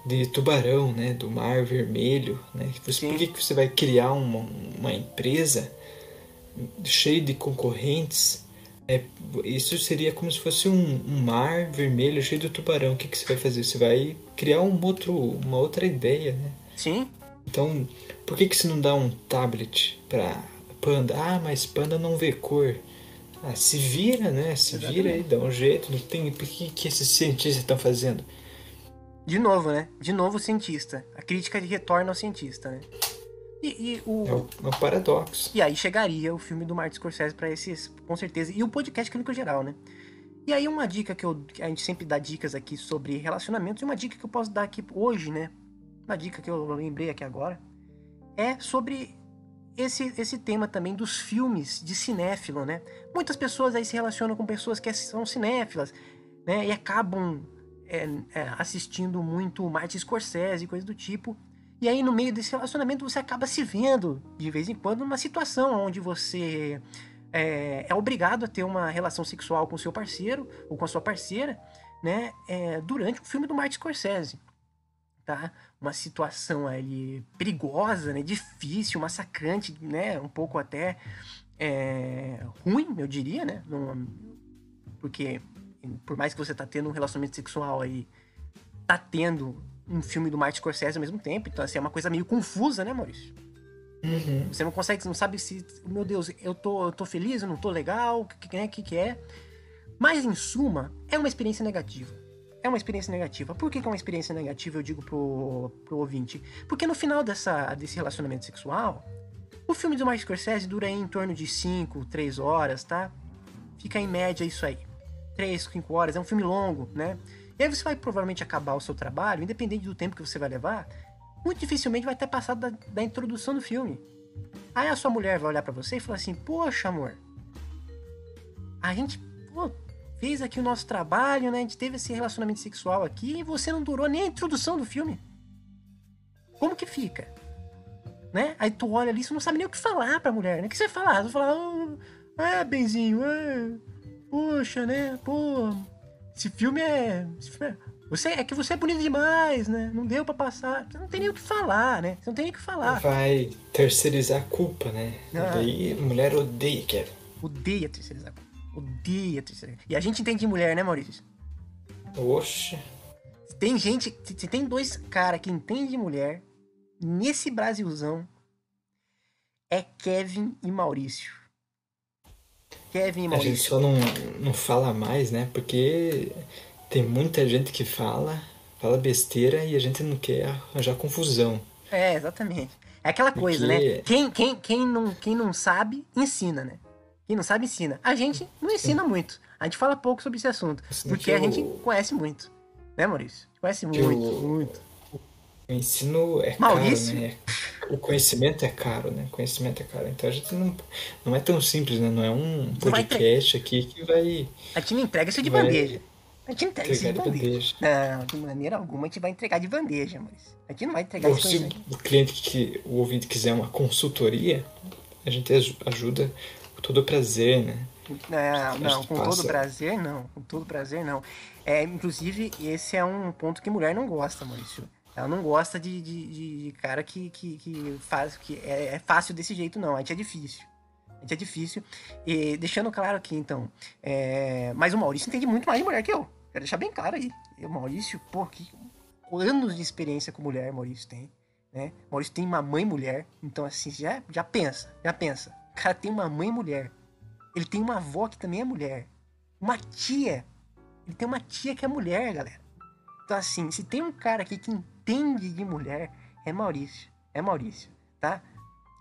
S2: de tubarão, né? Do mar vermelho, né? Você, por que, que você vai criar uma, uma empresa cheia de concorrentes é, isso seria como se fosse um, um, mar vermelho cheio de tubarão. O que, que você vai fazer? Você vai criar um outro, uma outra ideia, né?
S1: Sim.
S2: Então, por que, que você não dá um tablet para Panda? Ah, mas Panda não vê cor. Ah, se vira, né? Se Exatamente. vira aí, dá um jeito. Não tem. Por que, que esses cientistas estão fazendo?
S1: De novo, né? De novo o cientista. A crítica retorna ao cientista, né?
S2: E, e o... É, um, é um paradoxo.
S1: E aí chegaria o filme do Martin Scorsese para esses, com certeza. E o podcast clínico geral, né? E aí uma dica que, eu, a gente sempre dá dicas aqui sobre relacionamentos, e uma dica que eu posso dar aqui hoje, né? Uma dica que eu lembrei aqui agora, é sobre esse, esse tema também dos filmes de cinéfilo, né? Muitas pessoas aí se relacionam com pessoas que são cinéfilas, né? E acabam é, é, assistindo muito Martin Scorsese e coisas do tipo. E aí, no meio desse relacionamento, você acaba se vendo, de vez em quando, numa situação onde você é, é obrigado a ter uma relação sexual com seu parceiro ou com a sua parceira, né? É, durante o filme do Martin Scorsese. Tá? Uma situação ali perigosa, né? Difícil, massacrante, né? Um pouco até é, ruim, eu diria, né? Porque por mais que você tá tendo um relacionamento sexual aí, tá tendo um filme do Martin Scorsese ao mesmo tempo. Então, assim, é uma coisa meio confusa, né, Maurício?
S2: Uhum.
S1: Você não consegue, você não sabe se, meu Deus, eu tô, eu tô feliz, eu não tô legal, o que, que, que, que é. Mas, em suma, é uma experiência negativa. É uma experiência negativa. Por que, que é uma experiência negativa, eu digo pro, pro ouvinte? Porque no final dessa, desse relacionamento sexual, o filme do Martin Scorsese dura em torno de 5, 3 horas, tá? Fica em média isso aí. 3, 5 horas. É um filme longo, né? E aí você vai provavelmente acabar o seu trabalho, independente do tempo que você vai levar, muito dificilmente vai ter passado da, da introdução do filme. Aí a sua mulher vai olhar para você e falar assim: Poxa, amor, a gente pô, fez aqui o nosso trabalho, né? A gente teve esse relacionamento sexual aqui e você não durou nem a introdução do filme. Como que fica? Né? Aí tu olha ali, você não sabe nem o que falar pra mulher, né? O que você vai falar? Você vai falar, oh, ah, benzinho, ah, poxa, né? Pô, esse filme é. Esse filme é... Você, é que você é bonito demais, né? Não deu para passar. Você não tem nem o que falar, né? Você não tem nem o que falar.
S2: Vai terceirizar a culpa, né? Ah. Daí a mulher odeia, Kevin.
S1: Odeia terceirizar a culpa. Odeia terceirizar. E a gente entende de mulher, né, Maurício?
S2: Oxe.
S1: Tem gente. Se tem dois caras que entendem de mulher, nesse Brasilzão, é Kevin e Maurício. Kevin Maurício.
S2: A gente só não, não fala mais, né? Porque tem muita gente que fala, fala besteira e a gente não quer arranjar confusão.
S1: É, exatamente. É aquela coisa, Porque... né? Quem, quem, quem, não, quem não sabe, ensina, né? Quem não sabe, ensina. A gente não ensina Sim. muito. A gente fala pouco sobre esse assunto. Assim porque a gente conhece muito. Né, Maurício? Conhece muito, muito.
S2: O ensino é Maurício? caro, né? O conhecimento é caro, né? O conhecimento é caro. Então a gente não, não é tão simples, né? Não é um podcast aqui que vai.
S1: A gente não entrega isso de vai... bandeja. A gente entrega isso de bandeja. bandeja. Não, de maneira alguma a gente vai entregar de bandeja, mas a gente não vai entregar
S2: Bom, Se o cliente que o ouvinte quiser uma consultoria, a gente ajuda com todo prazer, né?
S1: Não, não, com passa... todo prazer não. Com todo prazer não. É, inclusive, esse é um ponto que mulher não gosta, Maurício. Ela não gosta de, de, de cara que, que, que faz que é, é, fácil desse jeito, não. A gente é difícil. A gente é difícil. E deixando claro aqui, então. É... Mas o Maurício entende muito mais de mulher que eu. Quero deixar bem claro aí. O Maurício, pô, que anos de experiência com mulher Maurício tem. Né? Maurício tem uma mãe mulher. Então, assim, já, já pensa, já pensa. O cara tem uma mãe mulher. Ele tem uma avó que também é mulher. Uma tia. Ele tem uma tia que é mulher, galera. Então, assim, se tem um cara aqui que entende de mulher é Maurício. É Maurício. tá?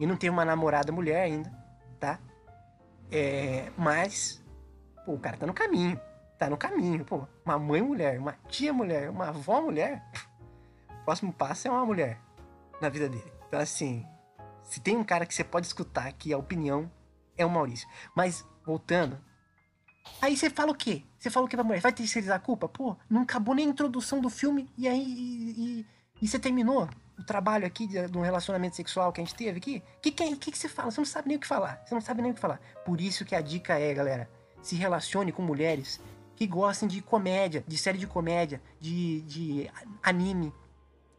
S1: E não tem uma namorada mulher ainda, tá? É, mas, pô, o cara tá no caminho. Tá no caminho, pô. Uma mãe mulher, uma tia mulher, uma avó mulher. O próximo passo é uma mulher na vida dele. Então, assim, se tem um cara que você pode escutar que a opinião é o Maurício. Mas, voltando. Aí você fala o quê? Você fala o quê pra mulher? Vai terceirizar a culpa? Pô, não acabou nem a introdução do filme e aí. E, e, e você terminou o trabalho aqui de, de, um relacionamento sexual que a gente teve aqui? O que, que, que, que você fala? Você não sabe nem o que falar. Você não sabe nem o que falar. Por isso que a dica é, galera, se relacione com mulheres que gostem de comédia, de série de comédia, de, de anime.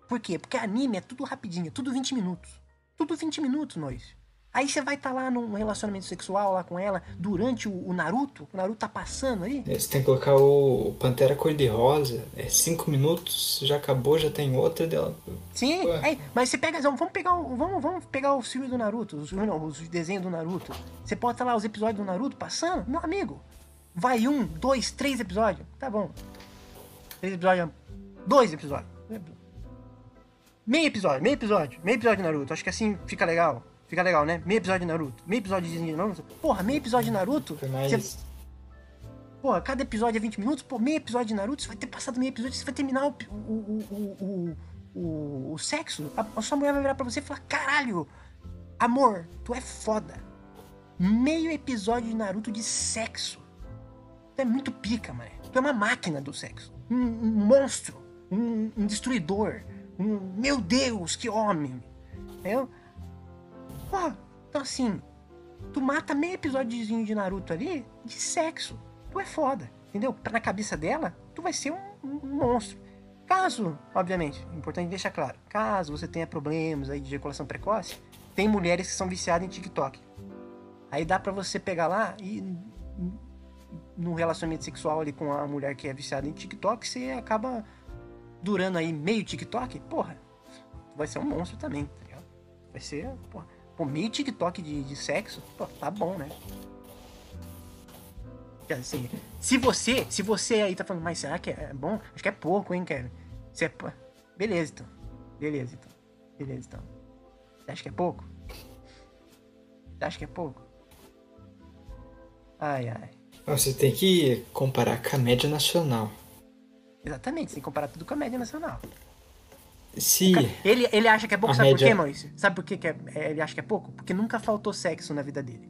S1: Por quê? Porque anime é tudo rapidinho, é tudo 20 minutos. Tudo 20 minutos, nós. Aí você vai estar tá lá num relacionamento sexual lá com ela durante o, o, Naruto, o Naruto tá passando aí.
S2: É, você tem que colocar o Pantera Cor-de-Rosa, é 5 minutos, já acabou, já tem outra dela.
S1: Sim, é, mas você pega, vamos pegar, vamos, vamos pegar o filme do Naruto, os, não, os desenhos do Naruto. Você pode estar lá os episódios do Naruto passando, meu amigo. Vai um, dois, três episódios, tá bom. Três episódios, dois episódios. Meio episódio, meio episódio, meio episódio de Naruto. Acho que assim fica legal. Fica legal, né? Meio episódio de Naruto. Meio episódio de Naruto. Porra, meio episódio de Naruto.
S2: Foi mais. Você...
S1: Porra, cada episódio é 20 minutos. Pô, meio episódio de Naruto, você vai ter passado meio episódio, você vai terminar o, o, o, o, o, sexo. A, a sua mulher vai virar pra você e falar: caralho, amor, tu é foda. Meio episódio de Naruto de sexo. Tu é muito pica, mano. Tu é uma máquina do sexo. Um, um monstro. Um, um destruidor meu Deus, que homem! Entendeu? Então assim, tu mata meio episódiozinho de Naruto ali de sexo. Tu é foda, entendeu? Na cabeça dela, tu vai ser um, um monstro. Caso, obviamente, importante deixar claro, caso você tenha problemas aí de ejaculação precoce, tem mulheres que são viciadas em TikTok. Aí dá para você pegar lá e no relacionamento sexual ali com a mulher que é viciada em TikTok, você acaba durando aí meio TikTok, porra, vai ser um monstro também, tá ligado? Vai ser, porra, pô, meio TikTok de, de sexo, pô, tá bom, né? Assim, se você, se você aí tá falando, mas será que é bom? Acho que é pouco, hein, Kevin? Você é, beleza, então. Beleza, então. Beleza, então. Você acha que é pouco? Você acha que é pouco? Ai, ai.
S2: Você tem que comparar com a média nacional.
S1: Exatamente, sem comparar tudo com a média nacional.
S2: Se
S1: ele, ele acha que é pouco, sabe média... por quê, Maurício? Sabe por quê que é, é, ele acha que é pouco? Porque nunca faltou sexo na vida dele.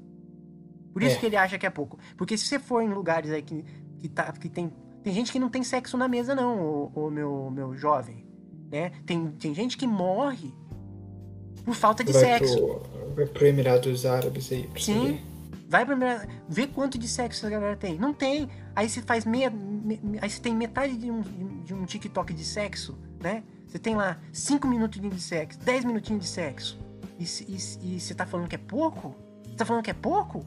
S1: Por isso é. que ele acha que é pouco. Porque se você for em lugares aí que, que, tá, que tem. Tem gente que não tem sexo na mesa, não, o, o meu, meu jovem. Né? Tem, tem gente que morre por falta de
S2: vai
S1: sexo.
S2: Pro, vai pro Emirados Árabes aí.
S1: Sim. Vai pra Vê quanto de sexo a galera tem. Não tem. Aí você faz meia. Aí você tem metade de um, de um TikTok de sexo, né? Você tem lá 5 minutinhos de sexo, 10 minutinhos de sexo. E, você tá falando que é pouco? Você tá falando que é pouco?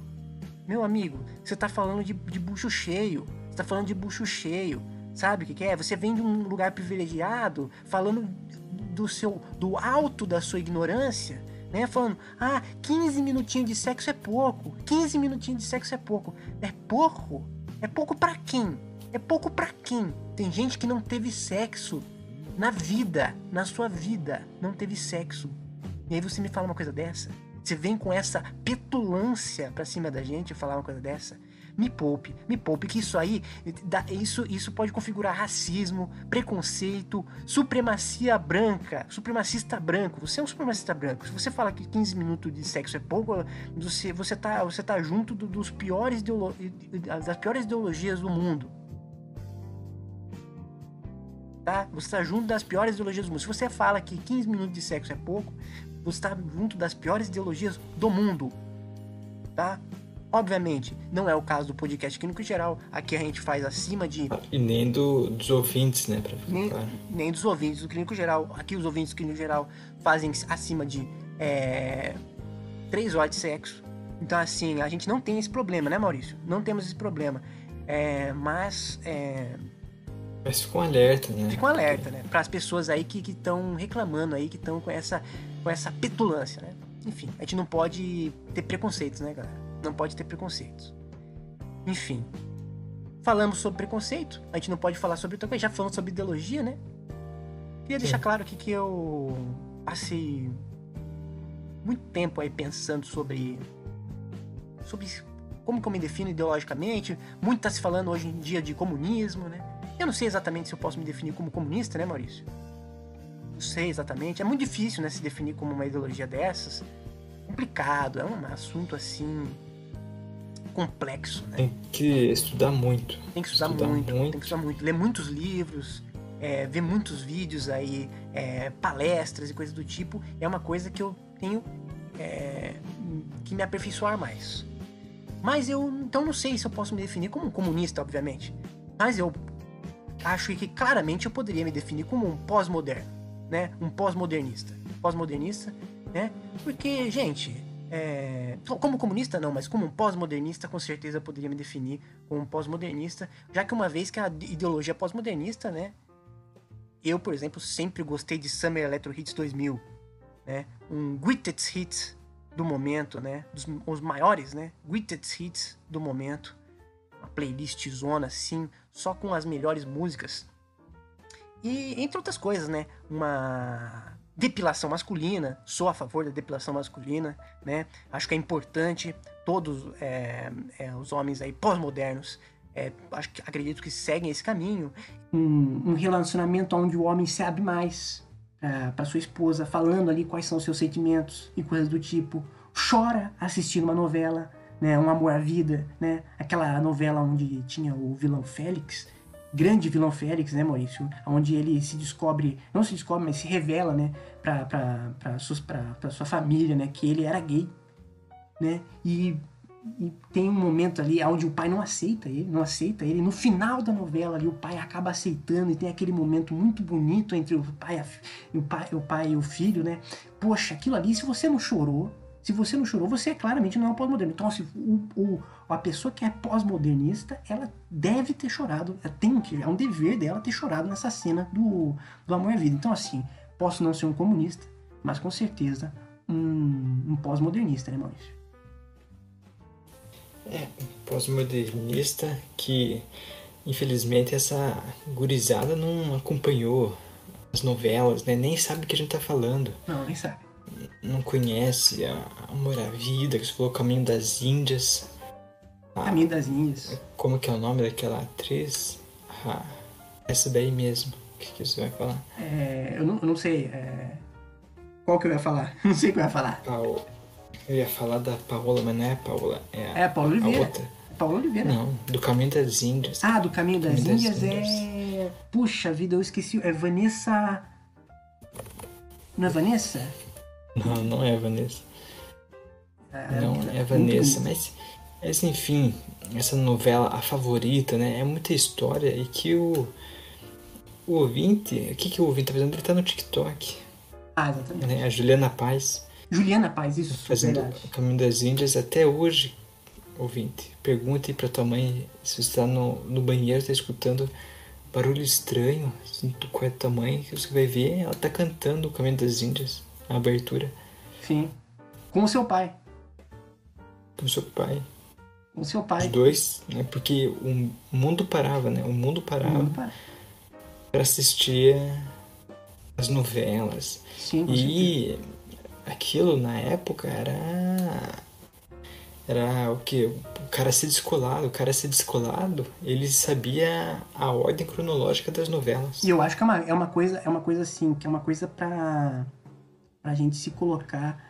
S1: Meu amigo, você tá falando de, de bucho cheio. Você tá falando de bucho cheio. Sabe o que, que é? Você vem de um lugar privilegiado, falando do seu. do alto da sua ignorância né? Falando, ah, 15 minutinhos de sexo é pouco. 15 minutinhos de sexo é pouco. É pouco? É pouco para quem? É pouco para quem? Tem gente que não teve sexo na vida, na sua vida, não teve sexo. E aí você me fala uma coisa dessa? Você vem com essa petulância pra cima da gente falar uma coisa dessa? me poupe, me poupe, que isso aí, isso, isso pode configurar racismo, preconceito, supremacia branca, supremacista branco. Você é um supremacista branco. Se você fala que 15 minutos de sexo é pouco, você, você, tá, você tá junto do, dos piores das piores ideologias do mundo. Tá? Você está junto das piores ideologias do mundo. Se você fala que 15 minutos de sexo é pouco, você está junto das piores ideologias do mundo. Tá? Obviamente, não é o caso do podcast Clínico Geral. Aqui a gente faz acima de.
S2: E nem do, dos ouvintes, né? Pra
S1: nem, nem dos ouvintes do Clínico Geral. Aqui os ouvintes do Clínico Geral fazem acima de é, 3 horas de sexo. Então, assim, a gente não tem esse problema, né, Maurício? Não temos esse problema. É, mas. É...
S2: Mas ficam alerta, né?
S1: Ficam alerta, né? Para as pessoas aí que estão reclamando aí, que estão com essa, com essa petulância, né? Enfim, a gente não pode ter preconceitos, né, galera? Não pode ter preconceitos. Enfim. Falamos sobre preconceito. A gente não pode falar sobre outra coisa. Já falamos sobre ideologia, né? Queria Sim. deixar claro aqui que eu passei muito tempo aí pensando sobre sobre como que eu me defino ideologicamente. Muito está se falando hoje em dia de comunismo, né? Eu não sei exatamente se eu posso me definir como comunista, né, Maurício? Não sei exatamente. É muito difícil, né, se definir como uma ideologia dessas. Complicado, é um assunto assim complexo, né?
S2: Tem que estudar muito.
S1: Tem que estudar, estudar muito, muito, tem que estudar muito, ler muitos livros, é, ver muitos vídeos aí, é, palestras e coisas do tipo. É uma coisa que eu tenho é, que me aperfeiçoar mais. Mas eu então não sei se eu posso me definir como um comunista, obviamente. Mas eu acho que claramente eu poderia me definir como um pós-moderno, né? Um pós-modernista. Pós-modernista, né? Porque, gente, é... como comunista não, mas como um pós-modernista, com certeza poderia me definir como um pós-modernista, já que uma vez que a ideologia pós-modernista, né? Eu, por exemplo, sempre gostei de Summer Electro Hits 2000, né? Um greatest hits do momento, né? Dos, os maiores, né? Greatest hits do momento. Uma playlist zona assim, só com as melhores músicas. E entre outras coisas, né? Uma depilação masculina, sou a favor da depilação masculina, né? Acho que é importante todos é, é, os homens aí pós-modernos, é, acho que acredito que seguem esse caminho. Um, um relacionamento onde o homem se abre mais, é, para sua esposa, falando ali quais são os seus sentimentos e coisas do tipo. Chora assistindo uma novela, né, Um Amor à Vida, né, aquela novela onde tinha o vilão Félix, grande vilão Félix, né, Maurício, onde ele se descobre, não se descobre, mas se revela, né, para para sua família, né, que ele era gay, né, e e tem um momento ali onde o pai não aceita ele, não aceita ele. No final da novela ali o pai acaba aceitando e tem aquele momento muito bonito entre o pai, o pai, o pai e o filho, né? Poxa, aquilo ali, se você não chorou, se você não chorou, você claramente não é um pós-moderno. Então, assim, o, o, a pessoa que é pós-modernista, ela deve ter chorado, ela tem que, é um dever dela ter chorado nessa cena do, do amor à vida. Então, assim, posso não ser um comunista, mas com certeza um, um pós-modernista, né, Maurício?
S2: É, pós-modernista que infelizmente essa gurizada não acompanhou as novelas, né? Nem sabe o que a gente tá falando.
S1: Não, nem sabe.
S2: Não conhece a Amor à Vida, que você falou Caminho das Índias.
S1: Ah, Caminho das Índias.
S2: Como que é o nome daquela atriz? Ah, essa daí mesmo. O que, que você vai falar?
S1: É, eu, não, eu não sei. É... Qual que eu ia falar? Não sei o que eu ia falar.
S2: Paola. Eu ia falar da Paola, mas não é a Paola. É a,
S1: é a Paola Oliveira. A outra. Paola Oliveira.
S2: Não, do Caminho das Índias.
S1: Ah, do Caminho das, Caminho Índias, das Índias é. Puxa vida, eu esqueci. É Vanessa. Não é Vanessa?
S2: Não, não é Vanessa. É, não é Vanessa, mas, mas enfim, essa novela, a favorita, né? É muita história e que o, o ouvinte, o que, que o ouvinte tá fazendo? Ele tá no TikTok.
S1: Ah, exatamente.
S2: Né? A Juliana Paz.
S1: Juliana Paz, isso.
S2: Fazendo
S1: verdade.
S2: o Caminho das Índias até hoje, ouvinte. Pergunte para tua mãe se você está no, no banheiro, está escutando barulho estranho com a tua mãe, que você vai ver, ela tá cantando o Caminho das Índias, a abertura.
S1: Sim. Com o seu pai.
S2: Com o seu pai.
S1: Com o seu pai.
S2: Os dois, né? Porque o mundo parava, né? O mundo parava. para Pra assistir as novelas.
S1: Sim,
S2: e certeza aquilo na época era era o que o cara ser descolado, o cara ser descolado, ele sabia a ordem cronológica das novelas.
S1: E eu acho que é uma, é uma coisa, é uma coisa assim, que é uma coisa para a gente se colocar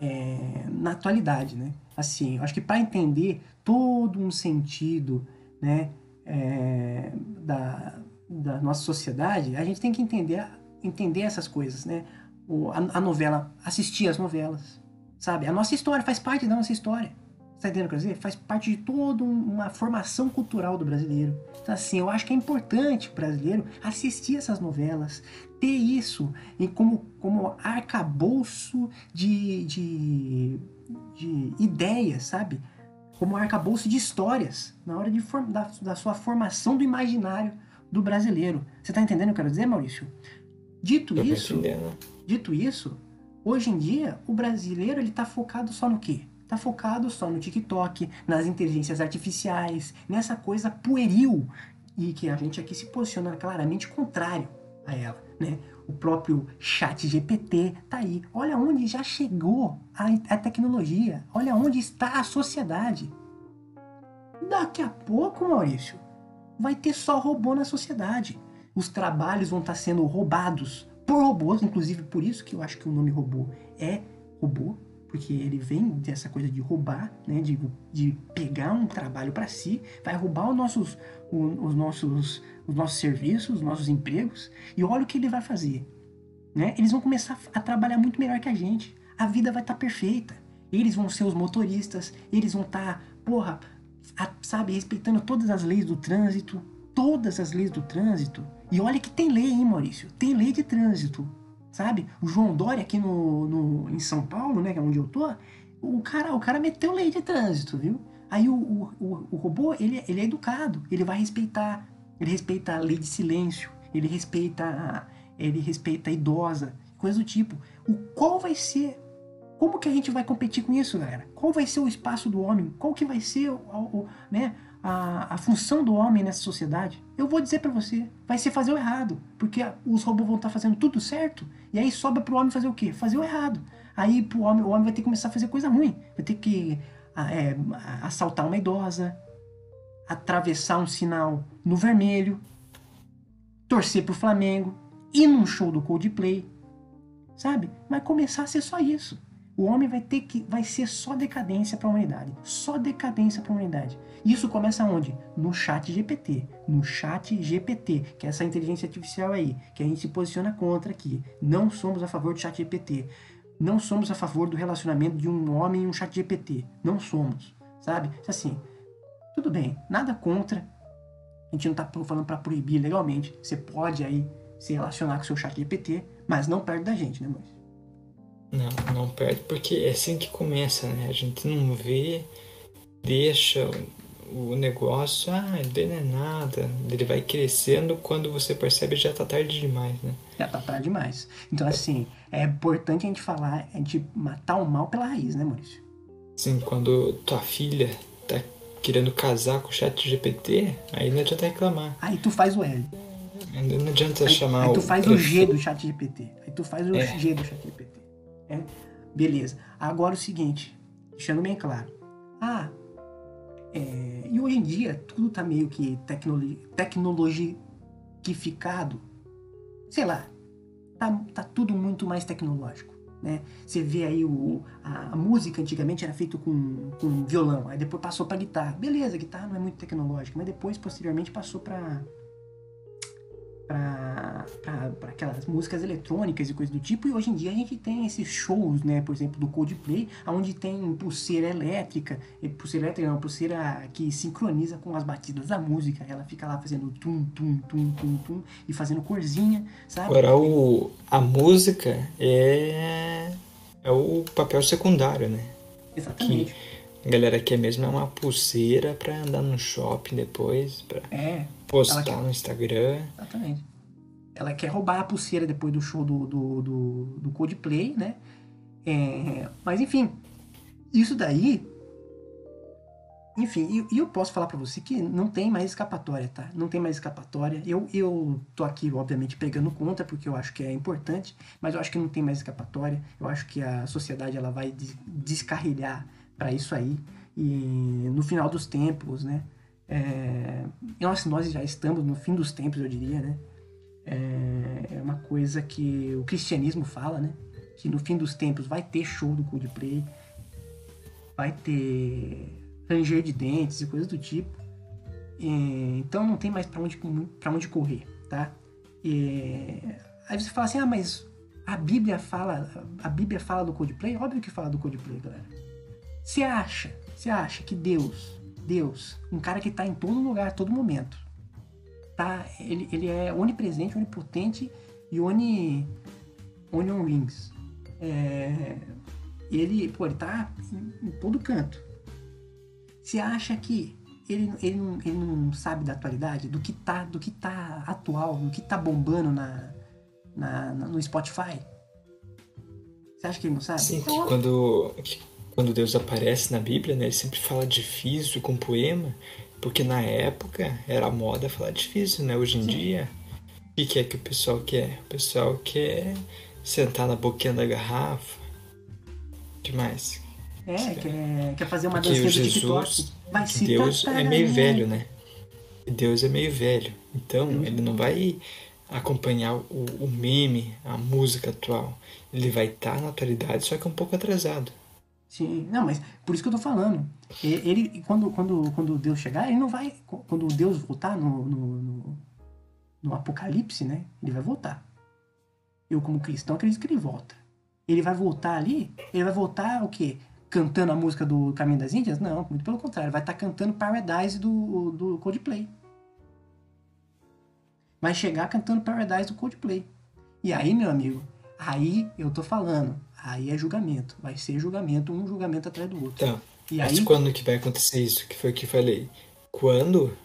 S1: é, na atualidade, né? Assim, eu acho que para entender todo um sentido, né, é, da, da nossa sociedade, a gente tem que entender entender essas coisas, né? o, a, a, novela, assistir as novelas, sabe? A nossa história faz parte da nossa história. Você tá entendendo o que eu dizer? Faz parte de toda uma formação cultural do brasileiro. Então, assim, eu acho que é importante o brasileiro assistir essas novelas, ter isso em como, como arcabouço de, de, de ideias, sabe? Como arcabouço de histórias, na hora de da, da sua formação do imaginário do brasileiro. Você tá entendendo o que eu quero dizer, Maurício? Dito isso, dito isso, hoje em dia o brasileiro ele tá focado só no quê? Tá focado só no TikTok, nas inteligências artificiais, nessa coisa pueril e que a gente aqui se posiciona claramente contrário a ela, né? o próprio chat GPT tá aí. Olha onde já chegou a, a tecnologia. Olha onde está a sociedade. Daqui a pouco, Maurício, vai ter só robô na sociedade. Os trabalhos vão estar tá sendo roubados por robôs, inclusive por isso que eu acho que o nome robô é robô, porque ele vem dessa coisa de roubar, né, de, de pegar um trabalho para si, vai roubar os nossos, os, nossos, os nossos serviços, os nossos empregos, e olha o que ele vai fazer. Né? Eles vão começar a trabalhar muito melhor que a gente. A vida vai estar tá perfeita. Eles vão ser os motoristas, eles vão estar, tá, porra, a, sabe, respeitando todas as leis do trânsito, todas as leis do trânsito. E olha que tem lei, hein, Maurício? Tem lei de trânsito sabe? O João Dória aqui no, no, em São Paulo, né, que é onde eu tô, o cara, o cara meteu lei de trânsito, viu? Aí o, o, o, o robô, ele, ele é educado, ele vai respeitar, ele respeita a lei de silêncio, ele respeita, ele respeita a idosa, coisa do tipo. O qual vai ser como que a gente vai competir com isso, galera? Qual vai ser o espaço do homem? Qual que vai ser o, o né, a, a função do homem nessa sociedade, eu vou dizer para você, vai ser fazer o errado, porque os robôs vão estar tá fazendo tudo certo, e aí sobra pro homem fazer o quê? Fazer o errado. Aí pro homem, o homem vai ter que começar a fazer coisa ruim, vai ter que é, assaltar uma idosa, atravessar um sinal no vermelho, torcer pro Flamengo, ir num show do Coldplay, sabe? Vai começar a ser só isso. O homem vai ter que vai ser só decadência para a humanidade, só decadência para a humanidade. Isso começa onde? No chat GPT, no chat GPT, que é essa inteligência artificial aí, que a gente se posiciona contra aqui. Não somos a favor do chat GPT. Não somos a favor do relacionamento de um homem e um chat GPT. Não somos, sabe? Assim, tudo bem, nada contra. A gente não tá falando para proibir legalmente. Você pode aí se relacionar com o seu chat GPT, mas não perto da gente, né, Moisés?
S2: Não, não perde, porque é assim que começa, né? A gente não vê, deixa o negócio, ah, ele não é nada. Ele vai crescendo, quando você percebe já tá tarde demais, né?
S1: Já tá tarde demais. Então, assim, é importante a gente falar, a gente matar o mal pela raiz, né, Maurício?
S2: Sim, quando tua filha tá querendo casar com o chat GPT, aí não adianta reclamar.
S1: Aí tu faz o L.
S2: Ainda não adianta
S1: aí,
S2: chamar
S1: aí tu faz o, o G do chat GPT. Aí tu faz o é. G do chat GPT. É? Beleza. Agora o seguinte, deixando bem claro. Ah, é, e hoje em dia tudo tá meio que tecnologi tecnologificado. Sei lá, tá, tá tudo muito mais tecnológico. Né? Você vê aí o, a, a música antigamente era feita com, com violão, aí depois passou para guitarra. Beleza, guitarra não é muito tecnológica, mas depois posteriormente passou para para aquelas músicas eletrônicas e coisas do tipo, e hoje em dia a gente tem esses shows, né, por exemplo, do Coldplay, onde tem pulseira elétrica, pulseira elétrica não, pulseira que sincroniza com as batidas da música, ela fica lá fazendo tum, tum, tum, tum, tum, e fazendo corzinha, sabe?
S2: Agora, o, a música é, é o papel secundário, né?
S1: Exatamente.
S2: Que a galera quer mesmo é uma pulseira pra andar no shopping depois, pra...
S1: É,
S2: Postar quer... no Instagram.
S1: Exatamente. Ela quer roubar a pulseira depois do show do, do, do, do Coldplay, né? É, mas enfim, isso daí. Enfim, e eu, eu posso falar para você que não tem mais escapatória, tá? Não tem mais escapatória. Eu, eu tô aqui, obviamente, pegando conta, porque eu acho que é importante, mas eu acho que não tem mais escapatória. Eu acho que a sociedade ela vai descarrilhar para isso aí. E no final dos tempos, né? É, nós, nós já estamos no fim dos tempos, eu diria, né? É, é uma coisa que o cristianismo fala, né? Que no fim dos tempos vai ter show do Coldplay, vai ter ranger de dentes e coisas do tipo. É, então não tem mais para onde, pra onde correr, tá? É, aí você fala assim, ah, mas a Bíblia fala, a Bíblia fala do Coldplay? Óbvio que fala do Coldplay, galera. Você acha, você acha que Deus Deus, um cara que está em todo lugar, a todo momento. Tá? Ele, ele é onipresente, onipotente e oni, onion rings. É, ele, pô, ele tá em, em todo canto. Você acha que ele, ele, não, ele não sabe da atualidade, do que tá, do que tá atual, do que tá bombando na, na, na no Spotify? Você acha que ele não sabe?
S2: Sim, que quando quando Deus aparece na Bíblia, né, ele sempre fala difícil com poema, porque na época era moda falar difícil, né? Hoje em Sim. dia que, que é que o pessoal quer? O pessoal quer sentar na boquinha da garrafa. Demais.
S1: É, quer, quer fazer uma
S2: o
S1: do
S2: Jesus, Deus
S1: tratar,
S2: é meio
S1: né?
S2: velho, né? Deus é meio velho. Então ele não vai acompanhar o, o meme, a música atual. Ele vai estar na atualidade, só que um pouco atrasado.
S1: Sim, não, mas por isso que eu tô falando. Ele, quando, quando, quando Deus chegar, ele não vai. Quando Deus voltar no, no, no, no Apocalipse, né? Ele vai voltar. Eu, como cristão, acredito que ele volta. Ele vai voltar ali, ele vai voltar o quê? Cantando a música do Caminho das Índias? Não, muito pelo contrário. Vai estar cantando Paradise do, do Coldplay. Vai chegar cantando Paradise do Coldplay. E aí, meu amigo, aí eu tô falando. Aí é julgamento. Vai ser julgamento, um julgamento atrás do outro.
S2: Então,
S1: E
S2: mas
S1: aí,
S2: quando que vai acontecer isso? Que foi o que eu falei. Quando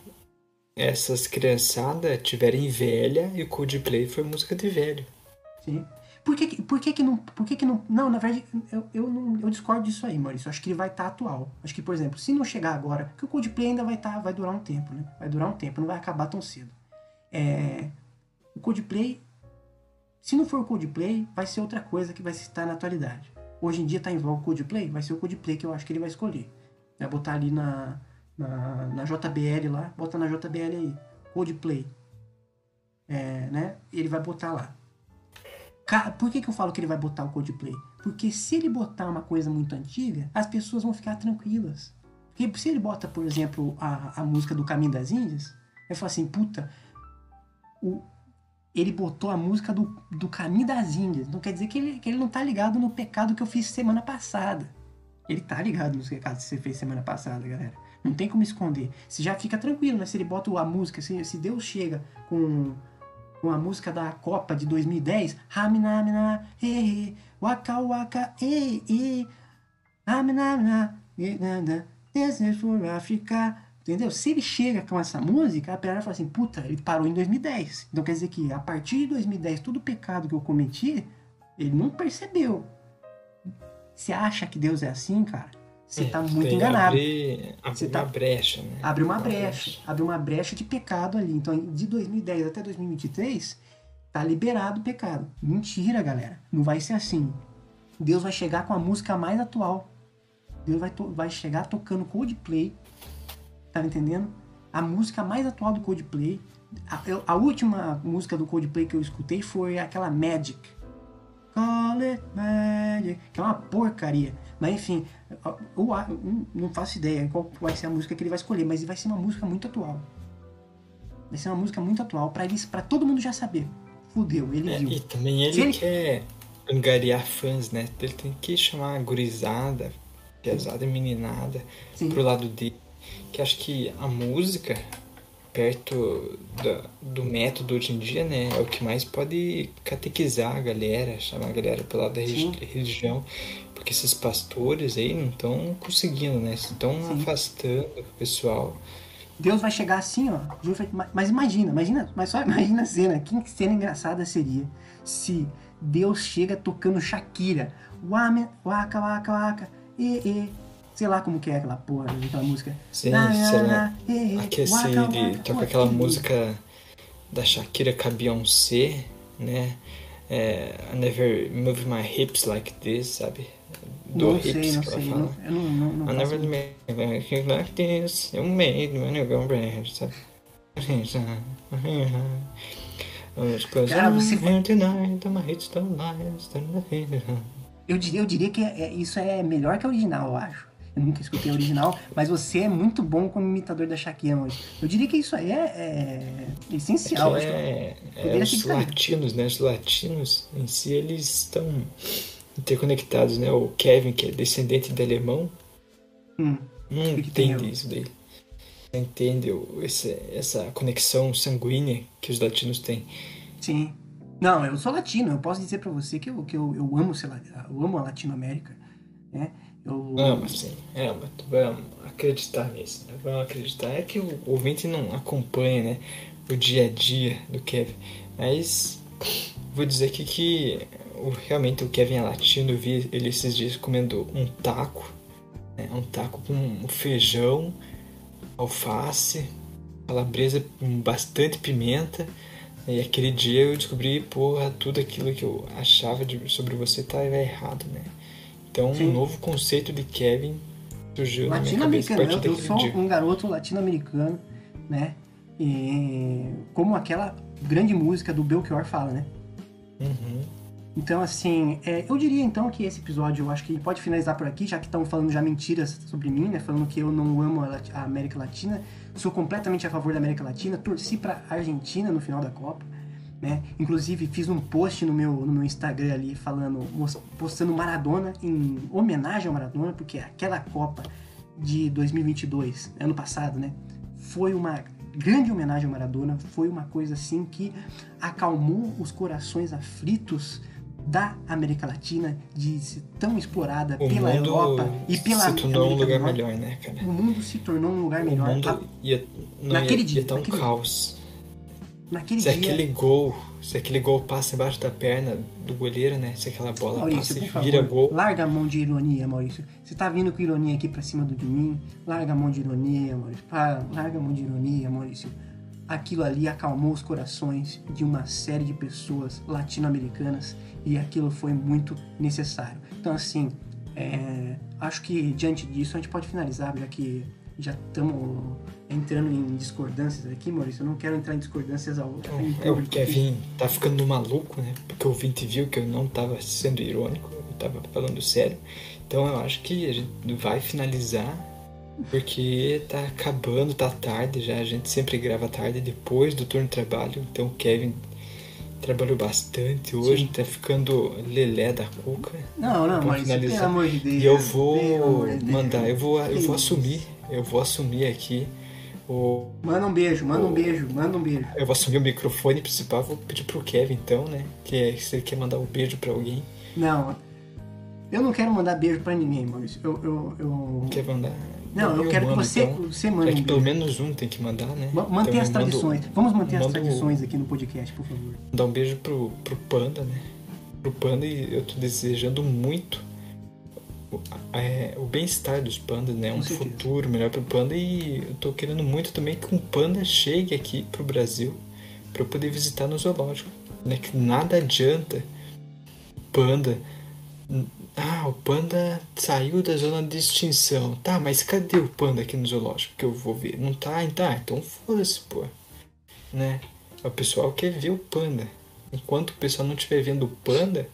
S2: essas criançadas tiverem velha e o Coldplay foi música de velho.
S1: sim. Por que, que- por que que não. Por que que não. Não, na verdade, eu, eu, não, eu discordo disso aí, Maurício. Acho que ele vai estar atual. Acho que, por exemplo, se não chegar agora, que o Coldplay ainda vai estar. vai durar um tempo, né? Vai durar um tempo, não vai acabar tão cedo. É, o Coldplay. Se não for o Coldplay, vai ser outra coisa que vai estar na atualidade. Hoje em dia tá em voga o Coldplay, vai ser o Coldplay que eu acho que ele vai escolher. Vai botar ali na, na, na JBL lá, bota na JBL aí, Coldplay. É, né? Ele vai botar lá. Por que, que eu falo que ele vai botar o Coldplay? Porque se ele botar uma coisa muito antiga, as pessoas vão ficar tranquilas. Porque se ele bota, por exemplo, a, a música do Caminho das Índias, eu falo assim, puta, o, ele botou a música do, do Caminho das Índias. Não quer dizer que ele, que ele não tá ligado no pecado que eu fiz semana passada. Ele tá ligado nos pecados que você fez semana passada, galera. Não tem como esconder. Você já fica tranquilo, né? Se ele bota a música, se, se Deus chega com, com a música da Copa de 2010, Raminamina, e, e, waka waka, e, e, Raminamina, this is for Africa. Entendeu? Se ele chega com essa música, a galera fala assim, puta, ele parou em 2010. Então quer dizer que a partir de 2010, todo o pecado que eu cometi, ele não percebeu. Você acha que Deus é assim, cara? Você tá muito
S2: Tem-
S1: enganado.
S2: Abre, abre
S1: Você tá-
S2: uma brecha, né?
S1: Abre uma brecha. Abre uma brecha de pecado ali. Então, de 2010 até 2023, tá liberado o pecado. Mentira, galera. Não vai ser assim. Deus vai chegar com a música mais atual. Deus vai, vai chegar tocando Coldplay. Tá entendendo? A música mais atual do Coldplay. A, a última música do Coldplay que eu escutei foi aquela Magic. Call it Magic. Que é uma porcaria. Mas enfim, eu, não faço ideia qual vai ser a música que ele vai escolher, mas vai ser uma música muito atual. Vai ser uma música muito atual pra eles, para todo mundo já saber. Fudeu, ele
S2: É,
S1: viu.
S2: e também ele,
S1: ele-
S2: quer angariar fãs, né? Ele tem que chamar a gurizada, pesada e meninada
S1: Sim.
S2: pro lado dele. Que acho que a música, perto da- do método hoje em dia, né? É o que mais pode catequizar a galera, chamar a galera pro lado da
S1: Sim.
S2: religião. Porque esses pastores aí não estão conseguindo, né? Estão afastando o pessoal.
S1: Deus vai chegar assim, ó. Deus vai- ma- Mas imagina, imagina, mas só imagina a cena. Que cena engraçada seria se Deus chega tocando Shakira. Wame, waka, waka, waka, e, e. Sei lá como que é aquela porra daquela música.
S2: Sim,
S1: Na,
S2: sei lá. Aqui
S1: waka,
S2: ele
S1: waka.
S2: toca
S1: Pô,
S2: aquela
S1: que
S2: música da Shakira com a Beyoncé, né? É, I never move my hips like this, sabe? Do
S1: Não
S2: hips
S1: sei, não
S2: que ela
S1: sei.
S2: fala.
S1: Não, eu não, não, não
S2: I never made my hips like this. Eu made when you go red, sabe?
S1: Cara, você... Eu diria, eu diria que é- é- isso é melhor que a original, eu acho. Eu nunca escutei a original, mas você é muito bom como imitador da Shakira hoje. Eu diria que isso aí é, é essencial.
S2: É, é,
S1: poderia
S2: os latinos, né? Os latinos em si, eles estão interconectados, né? O Kevin, que é descendente de alemão,
S1: Hum,
S2: não entende isso daí. Não entende esse, essa conexão sanguínea que os latinos têm.
S1: sim. Não, eu sou latino. Eu posso dizer pra você que eu, que eu, eu amo, sei lá, eu amo a Latinoamérica, né? Eu,
S2: Ama, sim. Ama. Vamos acreditar nisso. Né? Vamos acreditar. É que o ouvinte não acompanha, né? O dia a dia do Kevin. Mas vou dizer aqui que realmente o Kevin é latino. Eu vi ele esses dias comendo um taco. Né? Um taco com feijão, alface, calabresa com bastante pimenta. E aquele dia eu descobri, porra, tudo aquilo que eu achava de, sobre você estava errado, né? Então, Sim. um novo conceito de Kevin surgiu.
S1: Latino-americano, eu, eu sou dia. um garoto latino-americano, né? E, como aquela grande música do Belchior fala, né?
S2: Uhum.
S1: Então, assim, é, eu diria então que esse episódio, eu acho que pode finalizar por aqui, já que estão falando já mentiras sobre mim, né? Falando que eu não amo a, a América Latina, sou completamente a favor da América Latina, torci pra Argentina no final da Copa, né? Inclusive, fiz um post no meu, no meu Instagram ali, falando, postando Maradona em homenagem ao Maradona, porque aquela Copa de 2022, ano passado, né? Foi uma grande homenagem ao Maradona, foi uma coisa assim que acalmou os corações aflitos da América Latina de ser tão explorada
S2: o
S1: pela Europa e pela
S2: se tornou América um lugar melhor, né, cara?
S1: O mundo se tornou um lugar melhor.
S2: O mundo ia, não, naquele ia, dia, ia tá um naquele caos.
S1: Naquele
S2: se
S1: dia...
S2: aquele gol, se aquele gol passa embaixo da perna do goleiro, né? Se aquela bola Maurício, passa e vira gol.
S1: Larga a mão de ironia, Maurício. Você tá vindo com ironia aqui pra cima do de mim. Larga a mão de ironia, Maurício. larga a mão de ironia, Maurício aquilo ali acalmou os corações de uma série de pessoas latino-americanas e aquilo foi muito necessário. Então, assim, é, acho que diante disso a gente pode finalizar, já que já estamos entrando em discordâncias aqui, Maurício. Eu não quero entrar em discordâncias ao.
S2: É, o Kevin tá ficando maluco, né? Porque o ouvinte viu que eu não tava sendo irônico, eu tava falando sério. Então eu acho que a gente vai finalizar porque tá acabando, tá tarde já. A gente sempre grava tarde depois do turno de trabalho. Então o Kevin trabalhou bastante hoje, Sim. tá ficando lelé da cuca.
S1: Não, não, mas finalizar. pelo amor de Deus.
S2: E eu vou mandar, eu vou, eu vou assumir, eu vou assumir aqui o.
S1: Manda um beijo, manda
S2: o,
S1: um beijo, manda um beijo.
S2: Eu vou assumir o microfone principal, vou pedir pro Kevin então, né? Que é, se ele quer mandar um beijo pra alguém.
S1: Não. Eu não quero mandar beijo pra ninguém, Maurício. Eu. eu, eu...
S2: Quer mandar?
S1: Não, eu, eu quero mando, que você, então, você mande. É
S2: que pelo menos um tem que mandar, né?
S1: Manter então, as tradições. Mando, Vamos manter as tradições aqui no podcast, por favor.
S2: Dar um beijo pro, pro Panda, né? Pro Panda e eu tô desejando muito é, o bem-estar dos pandas, né? Um futuro melhor pro panda e eu tô querendo muito também que um panda chegue aqui pro Brasil para eu poder visitar no zoológico, né? Que nada adianta panda ah, o panda saiu da zona de extinção. Tá, mas cadê o panda aqui no zoológico que eu vou ver? Não tá? Tá, então foda-se, pô. Né? O pessoal quer ver o panda. Enquanto o pessoal não estiver vendo o panda,